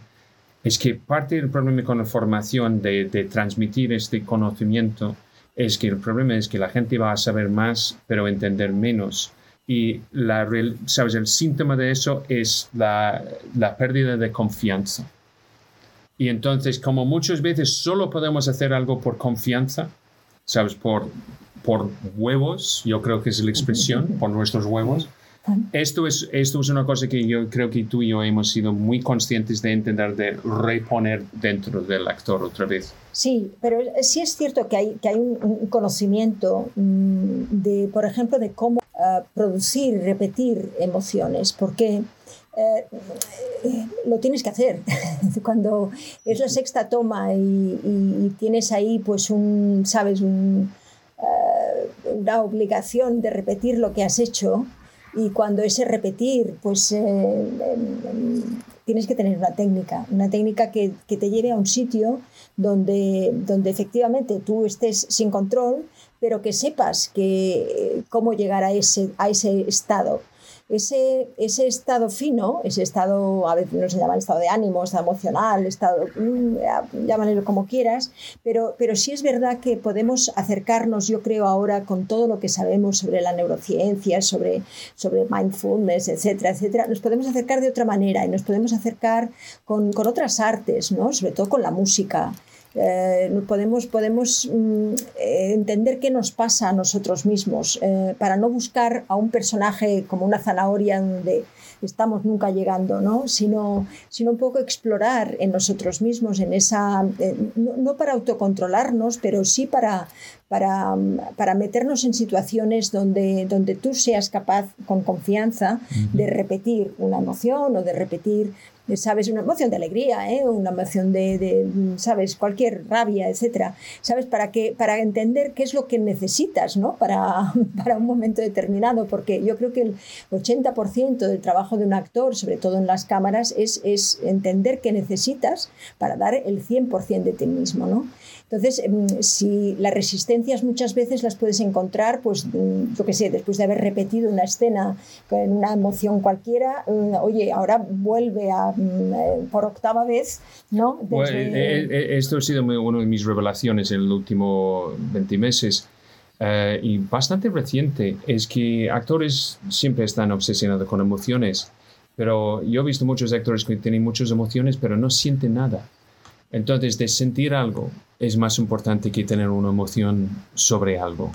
es que parte del problema con la formación de, transmitir este conocimiento es que el problema es que la gente va a saber más, pero entender menos. Y la, ¿sabes? el síntoma de eso es la, la pérdida de confianza. Y entonces, como muchas veces solo podemos hacer algo por confianza, ¿sabes? Por, por huevos, yo creo que es la expresión, por nuestros huevos. Esto es, esto es una cosa que yo creo que tú y yo hemos sido muy conscientes de entender, de reponer dentro del actor otra vez. Sí, pero sí es cierto que hay, que hay un, conocimiento de, por ejemplo, de cómo uh, producir, repetir emociones, porque eh, lo tienes que hacer. [LAUGHS] Cuando es la sexta toma y, y, y tienes ahí, pues, un, sabes, un, uh, una obligación de repetir lo que has hecho, y cuando ese repetir, pues eh, eh, tienes que tener una técnica, una técnica que, que, te lleve a un sitio donde, donde efectivamente tú estés sin control, pero que sepas que, cómo llegar a ese, a ese estado ese, ese estado fino, ese estado, a veces no se llama estado de ánimo, estado emocional, estado, mmm, llámalo como quieras, pero, pero sí es verdad que podemos acercarnos, yo creo ahora, con todo lo que sabemos sobre la neurociencia, sobre, sobre mindfulness, etcétera, etcétera, nos podemos acercar de otra manera y nos podemos acercar con, con otras artes, ¿no? sobre todo con la música. Eh, podemos, podemos mm, entender qué nos pasa a nosotros mismos eh, para no buscar a un personaje como una zanahoria donde estamos nunca llegando, ¿no? Sino, sino un poco explorar en nosotros mismos, en esa, eh, no, no, para autocontrolarnos, pero sí para, para, para, meternos en situaciones donde, donde tú seas capaz, con confianza, de repetir una emoción o de repetir sabes, una emoción de alegría, ¿eh? una emoción de, sabes, cualquier rabia, etcétera, sabes, para que, para entender qué es lo que necesitas, ¿no? Para, [LAUGHS] para un momento determinado, porque yo creo que el 80% del trabajo de un actor, sobre todo en las cámaras, es, es entender qué necesitas para dar el 100% de ti mismo, ¿no? Entonces, si las resistencias muchas veces las puedes encontrar, pues, yo qué sé, después de haber repetido una escena con una emoción cualquiera, oye, ahora vuelve a eh, por octava vez, ¿no? Desde... Bueno, eh, eh, esto ha sido una de mis revelaciones en los últimos 20 meses. Uh, y bastante reciente es que actores siempre están obsesionados con emociones, pero yo he visto muchos actores que tienen muchas emociones pero no sienten nada. Entonces, de sentir algo es más importante que tener una emoción sobre algo.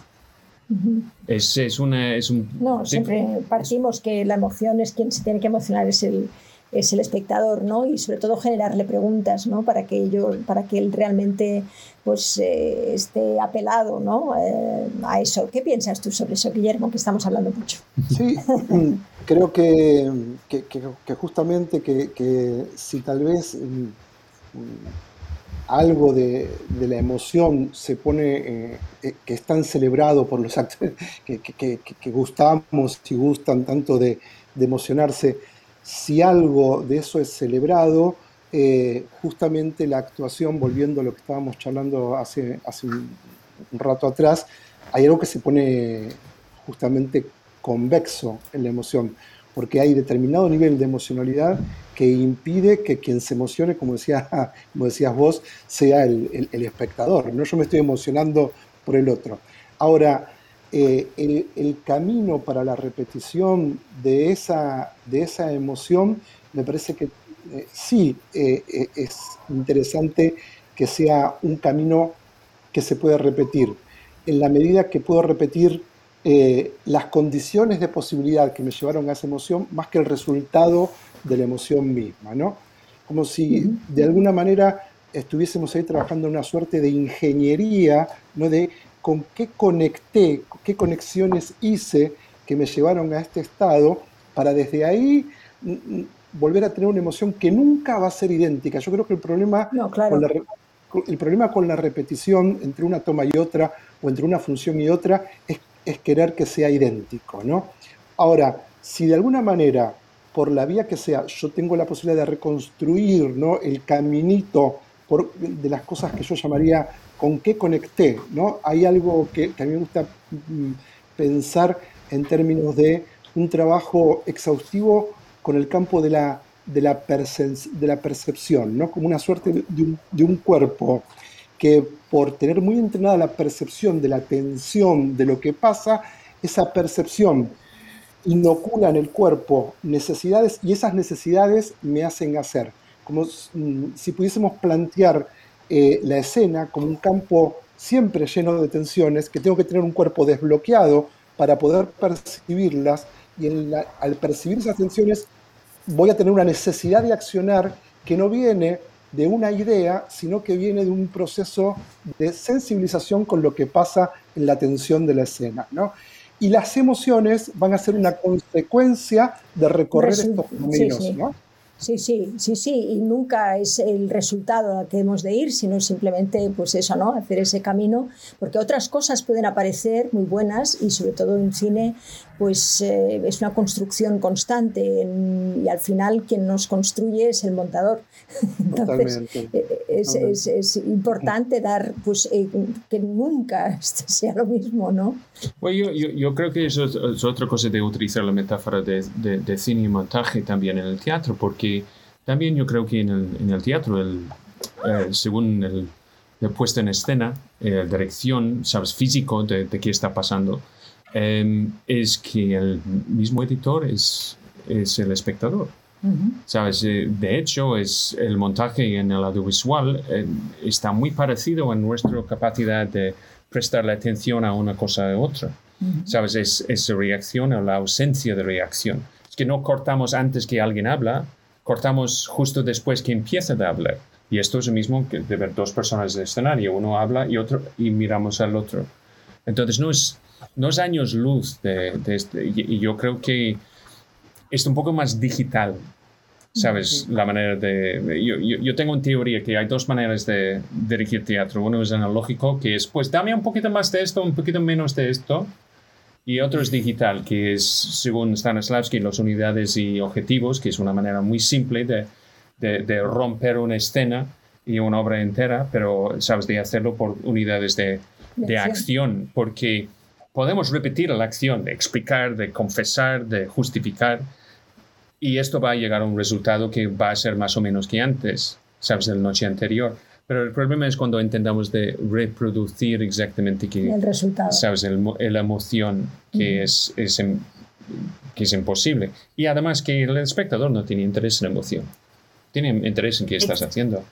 Uh -huh. es, es, una, es un... No, siempre partimos que la emoción es quien se tiene que emocionar, es el, es el espectador, ¿no? Y sobre todo generarle preguntas, ¿no? Para que yo, para que él realmente pues eh, esté apelado, ¿no? Eh, a eso. ¿Qué piensas tú sobre eso, Guillermo? Que estamos hablando mucho. Sí, creo que, que, que justamente que, que, si tal vez algo de, la emoción se pone, eh, que es tan celebrado por los actores, [LAUGHS] que, que, gustamos y gustan tanto de, emocionarse, si algo de eso es celebrado, eh, justamente la actuación, volviendo a lo que estábamos charlando hace, hace un, un, rato atrás, hay algo que se pone justamente convexo en la emoción, porque hay determinado nivel de emocionalidad que impide que quien se emocione, como, decía, [LAUGHS] como decías vos, sea el, espectador. No yo me estoy emocionando por el otro. Ahora, eh, el, camino para la repetición de esa, de esa emoción, me parece que eh, sí eh, es interesante que sea un camino que se puede repetir. En la medida que puedo repetir eh, las condiciones de posibilidad que me llevaron a esa emoción, más que el resultado de la emoción misma, ¿no? Como si uh -huh. de alguna manera estuviésemos ahí trabajando en una suerte de ingeniería, ¿no? De con qué conecté, qué conexiones hice que me llevaron a este estado para desde ahí mm, mm, volver a tener una emoción que nunca va a ser idéntica. Yo creo que el problema, con, la, el problema con la repetición entre una toma y otra o entre una función y otra es, es querer que sea idéntico. ¿no? Ahora, si de alguna manera, por la vía que sea, yo tengo la posibilidad de reconstruir ¿no? el caminito por, de las cosas que yo llamaría con qué conecté, ¿no? Hay algo que, a mí me gusta mm, pensar en términos de un trabajo exhaustivo con el campo de la, de la, percepción, ¿no? Como una suerte de un cuerpo que por tener muy entrenada la percepción de la tensión de lo que pasa, esa percepción inocula en el cuerpo necesidades y esas necesidades me hacen hacer. Como mm, si pudiésemos plantear eh, la escena como un campo siempre lleno de tensiones, que tengo que tener un cuerpo desbloqueado para poder percibirlas y al percibir esas tensiones voy a tener una necesidad de accionar que no viene de una idea, sino que viene de un proceso de sensibilización con lo que pasa en la tensión de la escena. ¿no? y las emociones van a ser una consecuencia de recorrer estos caminos, ¿no? Sí, sí, sí, sí, y nunca es el resultado al que hemos de ir, sino simplemente, pues eso, ¿no? Hacer ese camino, porque otras cosas pueden aparecer muy buenas y sobre todo en cine, pues eh, es una construcción constante y al final quien nos construye es el montador. [LAUGHS] Entonces, eh, es, es, es, importante dar, pues eh, que nunca [LAUGHS] sea lo mismo, ¿no? Bueno, yo, yo, creo que eso es, otra cosa de utilizar la metáfora de, de, de cine y montaje también en el teatro, porque también yo creo que en el, en el teatro, el, eh, según el, la puesta en escena, la eh, dirección, sabes, físico de, de qué está pasando, em, es que el mismo editor es, es el espectador. ¿Sabes? Eh, de hecho, es el montaje en el audiovisual está muy parecido en nuestra capacidad de prestarle atención a una cosa u otra. ¿Sabes? Es esa reacción o la ausencia de reacción. Es que no cortamos antes que alguien habla, cortamos justo después que empieza de hablar. Y esto es lo mismo que de ver dos personas de escenario, uno habla y otro y miramos al otro. Entonces no es, no es años luz de, este, y, yo creo que es un poco más digital, ¿sabes? La manera de... Yo, yo, tengo una teoría que hay dos maneras de dirigir teatro. Uno es analógico, que es, pues dame un poquito más de esto, un poquito menos de esto. Y otro es digital, que es, según Stanislavski, las unidades y objetivos, que es una manera muy simple de, de, romper una escena y una obra entera, pero sabes de hacerlo por unidades de, de acción, porque podemos repetir la acción, de explicar, de confesar, de justificar, y esto va a llegar a un resultado que va a ser más o menos que antes, sabes, de la noche anterior. Pero el problema es cuando intentamos de reproducir exactamente que, el resultado. ¿sabes? El, la emoción que, es, es, que es imposible. Y además que el espectador no tiene interés en emoción. Tiene interés en qué estás haciendo.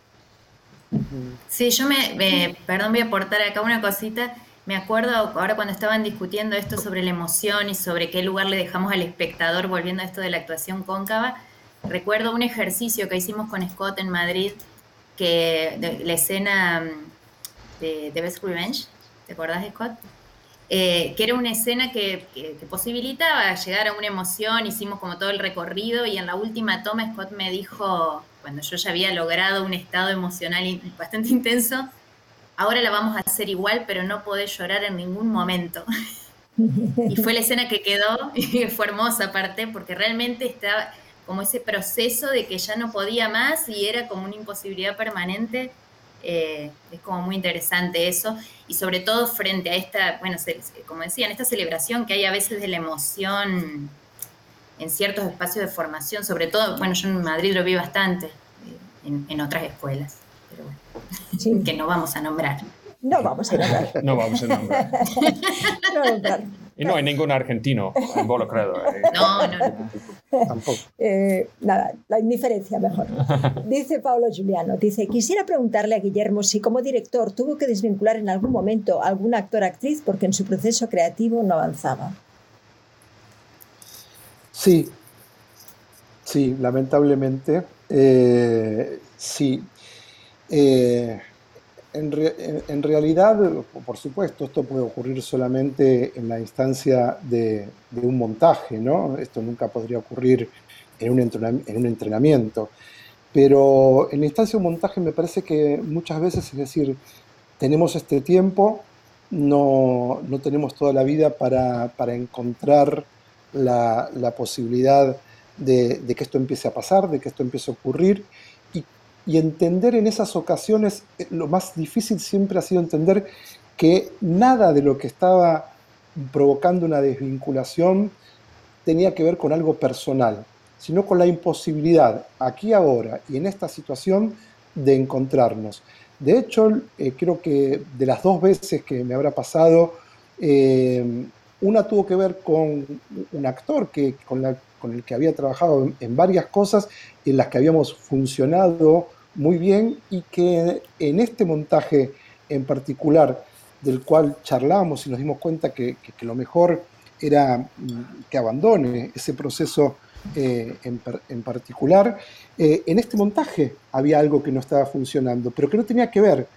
Sí, yo me, perdón, voy a aportar acá una cosita. Me acuerdo ahora cuando estaban discutiendo esto sobre la emoción y sobre qué lugar le dejamos al espectador, volviendo a esto de la actuación cóncava, recuerdo un ejercicio que hicimos con Scott en Madrid, que la escena mm, de Best Revenge, ¿te acordás Scott? Eh, que era una escena que, posibilitaba llegar a una emoción, hicimos como todo el recorrido y en la última toma Scott me dijo, cuando yo ya había logrado un estado emocional bastante [LAUGHS] intenso, ahora la vamos a hacer igual, pero no podés llorar en ningún momento. [LAUGHS] y fue la escena que quedó [LAUGHS] y fue hermosa aparte, porque realmente estaba como ese proceso de que ya no podía más y era como una imposibilidad permanente. Eh, es como muy interesante eso y sobre todo frente a esta, bueno, como decía, en esta celebración que hay a veces de la emoción en ciertos espacios de formación, sobre todo, bueno, yo en Madrid lo vi bastante, eh, en, otras escuelas, pero bueno, [LAUGHS] que no vamos a nombrar. No vamos a nombrar. [LAUGHS] no vamos a nombrar. [LAUGHS] no y no hay ningún argentino involucrado. Eh. No, no, no. Tampoco. Eh, nada, la indiferencia mejor. Dice Pablo Giuliano, dice, quisiera preguntarle a Guillermo si como director tuvo que desvincular en algún momento a algún actor-actriz porque en su proceso creativo no avanzaba. Sí, sí, lamentablemente, eh, sí. En, realidad, por supuesto, esto puede ocurrir solamente en la instancia de, un montaje, ¿no? Esto nunca podría ocurrir en un, en un entrenamiento. Pero en la instancia de un montaje me parece que muchas veces, es decir, tenemos este tiempo, no, tenemos toda la vida para, encontrar la, posibilidad de, que esto empiece a pasar, de que esto empiece a ocurrir, y, entender en esas ocasiones, eh, lo más difícil siempre ha sido entender que nada de lo que estaba provocando una desvinculación tenía que ver con algo personal, sino con la imposibilidad, aquí ahora y en esta situación, de encontrarnos. De hecho, eh, creo que de las dos veces que me habrá pasado, eh, una tuvo que ver con un actor que, con, el que había trabajado en, varias cosas en las que habíamos funcionado muy bien y que en este montaje en particular del cual charlamos y nos dimos cuenta que, lo mejor era mm, que abandone ese proceso eh, en, particular. Eh, en este montaje había algo que no estaba funcionando, pero que no tenía que ver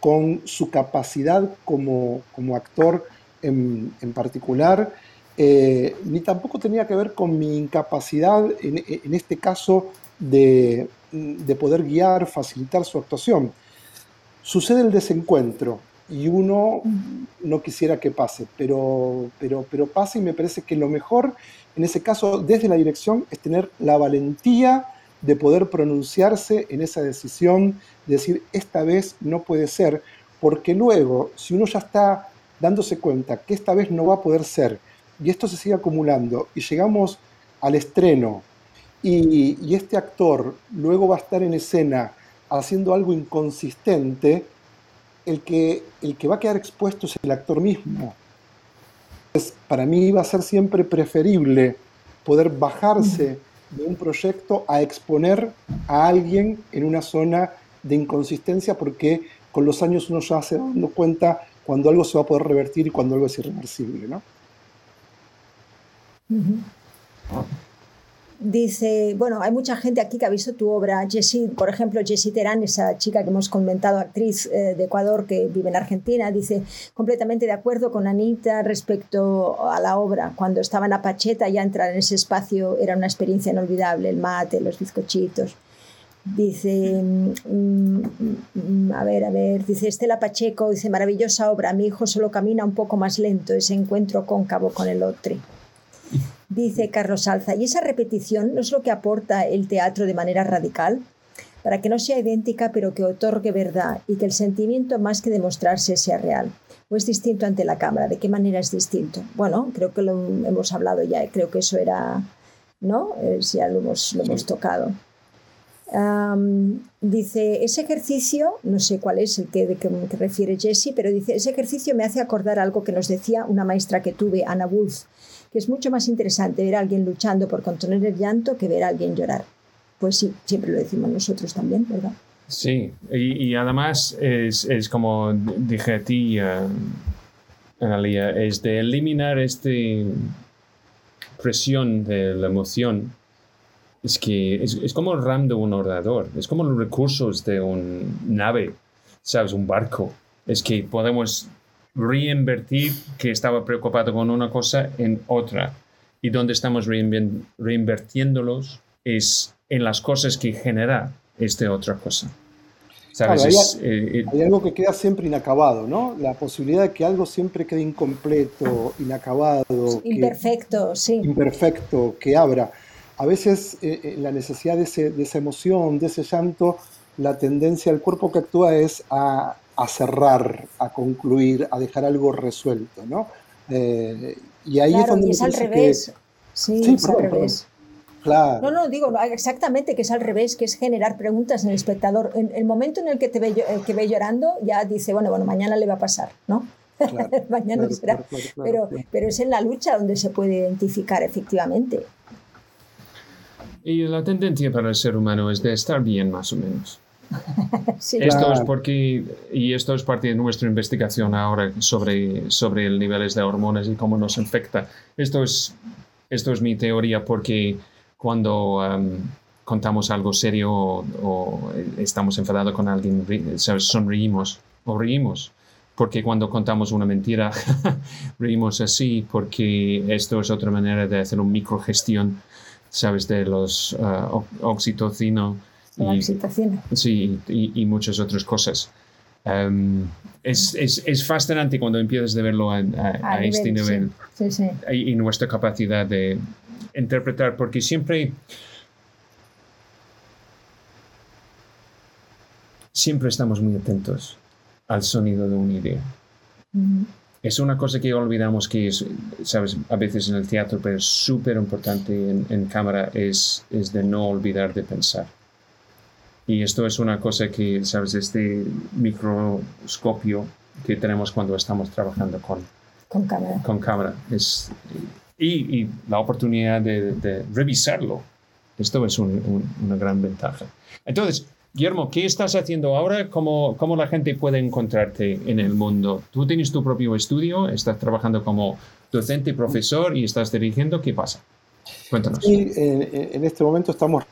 con su capacidad como, como actor en, particular, eh, ni tampoco tenía que ver con mi incapacidad, en, este caso, de, de, poder guiar, facilitar su actuación. Sucede el desencuentro y uno no quisiera que pase, pero, pero, pero pasa y me parece que lo mejor en ese caso, desde la dirección, es tener la valentía de poder pronunciarse en esa decisión, de decir, esta vez no puede ser, porque luego, si uno ya está dándose cuenta que esta vez no va a poder ser, y esto se sigue acumulando, y llegamos al estreno, y, este actor luego va a estar en escena haciendo algo inconsistente, el que, el que va a quedar expuesto es el actor mismo para mí va a ser siempre preferible poder bajarse de un proyecto a exponer a alguien en una zona de inconsistencia porque con los años uno ya se da dando cuenta cuando algo se va a poder revertir y cuando algo es irreversible, ¿no? Dice, bueno, hay mucha gente aquí que ha visto tu obra. Jessie, por ejemplo, Jessie Terán, esa chica que hemos comentado, actriz eh, de Ecuador que vive en Argentina, dice completamente de acuerdo con Anita respecto a la obra. Cuando estaba en Apacheta, ya entrar en ese espacio era una experiencia inolvidable, el mate, los bizcochitos. Dice, mm, mm, a ver, a ver, dice Estela Pacheco, dice, maravillosa obra, mi hijo solo camina un poco más lento, ese encuentro cóncavo con el otro. Dice Carlos Alza, ¿y esa repetición no es lo que aporta el teatro de manera radical? Para que no sea idéntica, pero que otorgue verdad y que el sentimiento más que demostrarse sea real. ¿O es distinto ante la cámara? ¿De qué manera es distinto? Bueno, creo que lo hemos hablado ya, creo que eso era, ¿no? Eh, ya lo hemos, lo hemos tocado. dice, ese ejercicio, no sé cuál es el que, de que, que refiere Jesse, pero dice, ese ejercicio me hace acordar algo que nos decía una maestra que tuve, Ana Wolf, que es mucho más interesante ver a alguien luchando por contener el llanto que ver a alguien llorar. Pues sí, siempre lo decimos nosotros también, ¿verdad? Sí, y, además es, es, como dije a ti, uh, es de eliminar esta presión de la emoción. Es que es, es, como el RAM de un ordenador, es como los recursos de un nave, ¿sabes? Un barco. Es que podemos reinvertir que estaba preocupado con una cosa en otra. Y donde estamos reinvirtiéndolos es en las cosas que genera esta otra cosa. ¿Sabes? Eh, hay, algo que queda siempre inacabado, ¿no? La posibilidad de que algo siempre quede incompleto, inacabado. Imperfecto, sí. Imperfecto, que abra. A veces eh, eh, la necesidad de, de, esa emoción, de ese llanto, la tendencia del cuerpo que actúa es a, a cerrar, a concluir, a dejar algo resuelto, ¿no? Eh, y ahí es donde... es al revés. Sí, es al revés. Claro. No, no, digo exactamente que es al revés, que es generar preguntas en el espectador. En el momento en el que te ve, que ve llorando, ya dice, bueno, bueno, mañana le va a pasar, ¿no? [LAUGHS] mañana será. pero, pero es en la lucha donde se puede identificar efectivamente. Y la tendencia para el ser humano es de estar bien, más o menos. [LAUGHS] esto es porque, y esto es parte de nuestra investigación ahora sobre, sobre el niveles de hormonas y cómo nos afecta. Esto es, esto es mi teoría porque cuando um, contamos algo serio o, estamos enfadados con alguien, sonreímos o reímos porque cuando contamos una mentira [LAUGHS] reímos así, porque esto es otra manera de hacer una microgestión, ¿sabes? De los uh, oxitocino. Y, Sí, y, muchas otras cosas. Um, es, es, es, fascinante cuando empiezas a verlo a, a, este nivel sí. Sí, y nuestra capacidad de interpretar, porque siempre siempre estamos muy atentos al sonido de una idea. Es una cosa que olvidamos que es, sabes, a veces en el teatro, pero es súper importante en, cámara, es, es de no olvidar de pensar. Y esto es una cosa que, sabes, este microscopio que tenemos cuando estamos trabajando con, con cámara. Con cámara. Es, y, y la oportunidad de, de, revisarlo. Esto es una gran ventaja. Entonces, Guillermo, ¿qué estás haciendo ahora? ¿Cómo, ¿Cómo, la gente puede encontrarte en el mundo? Tú tienes tu propio estudio, estás trabajando como docente, profesor y estás dirigiendo. ¿Qué pasa? Cuéntanos. Sí, en, este momento estamos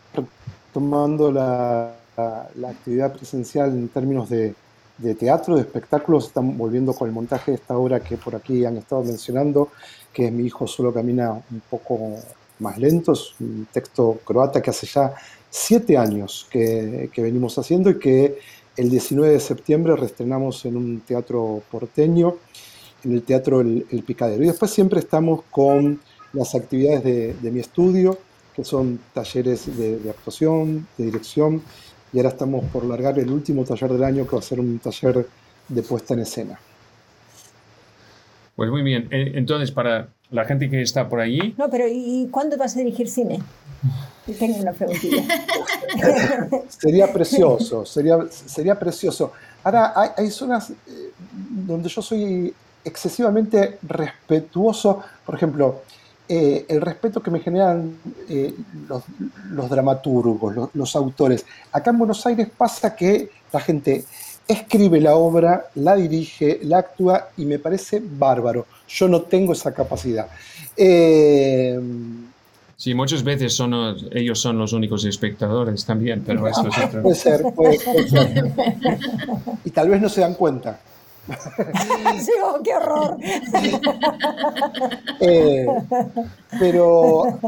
tomando la, la, actividad presencial en términos de, de, teatro, de espectáculos. Estamos volviendo con el montaje de esta obra que por aquí han estado mencionando, que es Mi hijo solo camina un poco más lento. Es un texto croata que hace ya siete años que, venimos haciendo y que el 19 de septiembre reestrenamos en un teatro porteño, en el Teatro El, Picadero. Y después siempre estamos con las actividades de, mi estudio, que son talleres de, actuación, de dirección, y ahora estamos por largar el último taller del año, que va a ser un taller de puesta en escena. Pues muy bien. Eh, entonces, para la gente que está por allí... No, pero ¿y cuándo vas a dirigir cine? [LAUGHS] Tengo una preguntilla. [LAUGHS] sería precioso, sería, sería precioso. Ahora, hay, zonas eh, donde yo soy excesivamente respetuoso, por ejemplo, eh, el respeto que me generan eh, los, dramaturgos, los, los, autores. Acá en Buenos Aires pasa que la gente escribe la obra, la dirige, la actúa y me parece bárbaro. Yo no tengo esa capacidad. Sí, muchas veces son, ellos son los únicos espectadores también, pero eso es [LAUGHS] otro. Puede ser, puede, ser. [LAUGHS] Y tal vez no se dan cuenta. [LAUGHS] Sí, oh, qué horror. [LAUGHS] Eh, pero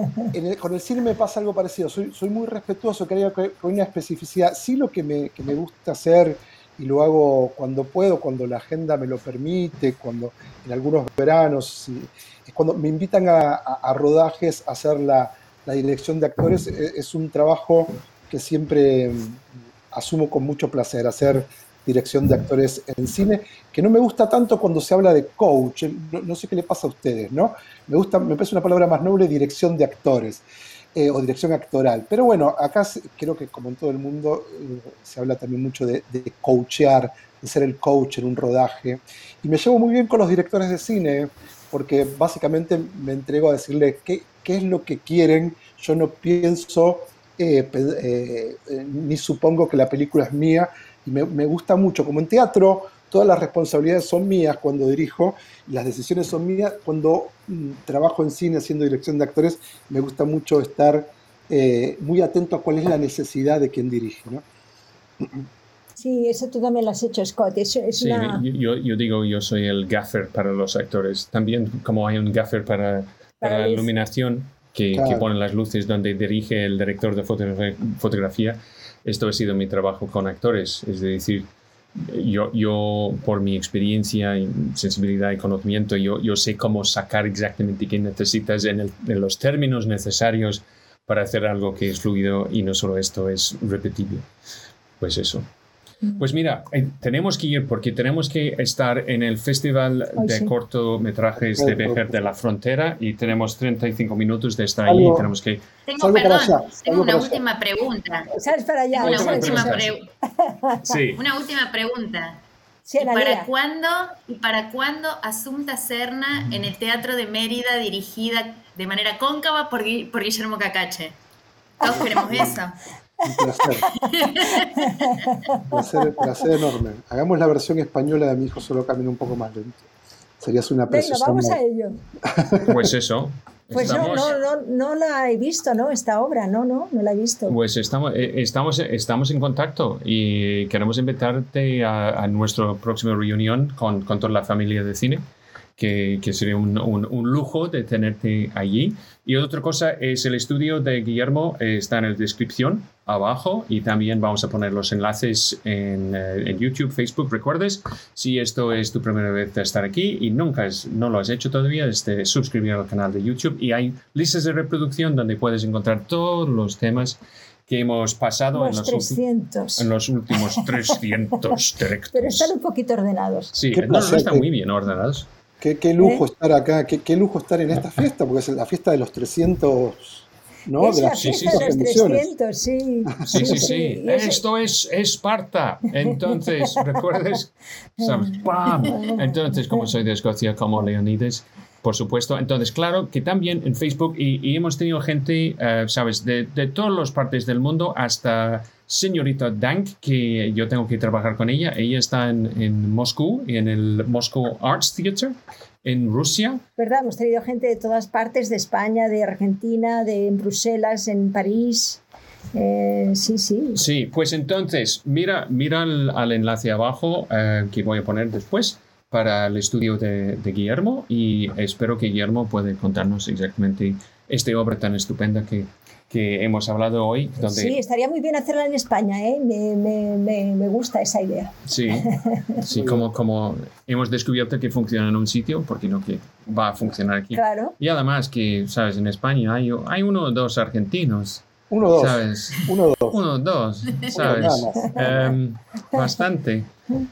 con el cine me pasa algo parecido. Soy, muy respetuoso, creo que con una especificidad. Sí, lo que me, gusta hacer y lo hago cuando puedo, cuando la agenda me lo permite, cuando en algunos veranos es cuando me invitan a, rodajes a hacer la, dirección de actores, e, es, un trabajo que siempre mm, asumo con mucho placer, hacer dirección de actores en cine, que no me gusta tanto cuando se habla de coach, no, sé qué le pasa a ustedes, ¿no? Me gusta, me parece una palabra más noble, dirección de actores. Eh, o dirección actoral. Pero bueno, acá creo que como en todo el mundo eh, se habla también mucho de, coachear, de ser el coach en un rodaje. Y me llevo muy bien con los directores de cine, porque básicamente me entrego a decirle qué, qué es lo que quieren. Yo no pienso eh, eh, ni supongo que la película es mía y me, me, gusta mucho. Como en teatro, todas las responsabilidades son mías cuando dirijo y las decisiones son mías. Cuando mm, trabajo en cine haciendo dirección de actores, me gusta mucho estar eh, muy atento a cuál es la necesidad de quien dirige. ¿no? Sí, eso tú también lo has hecho, Scott. Es, sí, yo, yo, digo, yo soy el gaffer para los actores. También como hay un gaffer para, para, la iluminación, que, que, pone las luces donde dirige el director de fotografía, esto ha sido mi trabajo con actores. Es decir, yo, yo por mi experiencia, y sensibilidad y conocimiento, yo, yo sé cómo sacar exactamente qué necesitas en, en los términos necesarios para hacer algo que es fluido y no solo esto es repetible. Pues eso. Pues mira, eh, tenemos que ir porque tenemos que estar en el Festival de Cortometrajes de Bejer de la Frontera y tenemos 35 minutos de estar allí. Tenemos que... Tengo, perdón, tengo una última pregunta. ¿Sabes para allá? Una, última, [LAUGHS] sí. una última pregunta. ¿Y para, cuándo, ¿Y para cuándo Asunta Serna en el Teatro de Mérida dirigida de manera cóncava por, por Guillermo Cacache? Todos queremos [LAUGHS] eso. Un placer. [LAUGHS] placer. placer. enorme. Hagamos la versión española de Mi hijo solo camina un poco más lento. Sería una preciosa. Venga, vamos a ello. Pues eso. Pues no, no, no, no, la he visto, ¿no? Esta obra, no, no, no la he visto. Pues estamos, eh, estamos, estamos en contacto y queremos invitarte a, a nuestra próxima reunión con, con toda la familia de cine que, sería un, un, lujo de tenerte allí. Y otra cosa es el estudio de Guillermo, eh, está en la descripción abajo y también vamos a poner los enlaces en, eh, en, YouTube, Facebook. Recuerdes, si esto es tu primera vez de estar aquí y nunca es, no lo has hecho todavía, es de suscribir al canal de YouTube y hay listas de reproducción donde puedes encontrar todos los temas que hemos pasado en, los 300. en los últimos 300 [LAUGHS] directos. Pero están un poquito ordenados. Sí, no, no están muy bien ordenados. Qué, lujo ¿Eh? estar acá, qué, lujo estar en esta fiesta, porque es la fiesta de los 300. ¿No? Es de la fiesta de los 300, sí. Sí, [LAUGHS] sí, sí. Esto es Esparta. Entonces, [LAUGHS] ¿recuerdas? ¡Pam! Entonces, como soy de Escocia, como Leonides, por supuesto. Entonces, claro que también en Facebook, y, hemos tenido gente, eh, ¿sabes?, de, de todas las partes del mundo hasta señorita Dank, que yo tengo que trabajar con ella. Ella está en, en Moscú, en el Moscow Arts Theater, en Rusia. ¿Verdad? Hemos tenido gente de todas partes, de España, de Argentina, de Bruselas, en París. Eh, sí, sí. Sí, pues entonces, mira, mira al, enlace abajo eh, que voy a poner después para el estudio de, de, Guillermo y espero que Guillermo pueda contarnos exactamente esta obra tan estupenda que, que hemos hablado hoy. Donde... Sí, estaría muy bien hacerla en España, ¿eh? me, me, me, gusta esa idea. Sí, [LAUGHS] sí como, como hemos descubierto que funciona en un sitio, porque no que va a funcionar aquí. Claro. Y además que, ¿sabes? En España hay, hay uno o dos argentinos. Uno dos. ¿Sabes? Uno dos. Uno dos, [LAUGHS] ¿sabes? Um, bastante.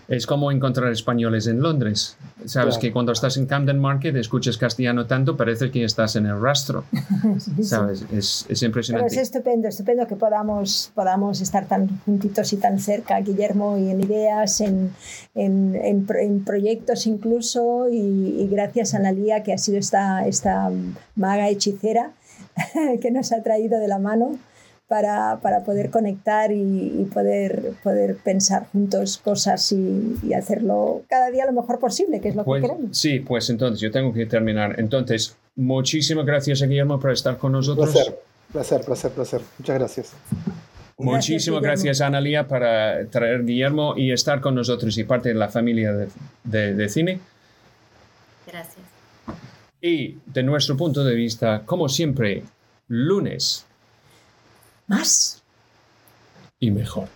Es como encontrar españoles en Londres. Sabes que cuando estás en Camden Market escuchas castellano tanto, parece que estás en el rastro. [LAUGHS] Sabes, es, es, impresionante. Pero es estupendo, estupendo que podamos, podamos estar tan juntitos y tan cerca, Guillermo, y en ideas, en, en, en, proyectos incluso, y, gracias a Analia, que ha sido esta, esta maga hechicera [LAUGHS] que nos ha traído de la mano para, para poder conectar y, poder, poder pensar juntos cosas y, hacerlo cada día lo mejor posible, que es lo que pues, queremos. Sí, pues entonces yo tengo que terminar. Entonces, muchísimas gracias a Guillermo por estar con nosotros. Placer, placer, placer, placer. Muchas gracias. Muchísimas gracias, Analia, para traer Guillermo y estar con nosotros y parte de la familia de, de, de cine. Gracias. Y de nuestro punto de vista, como siempre, lunes más y mejor.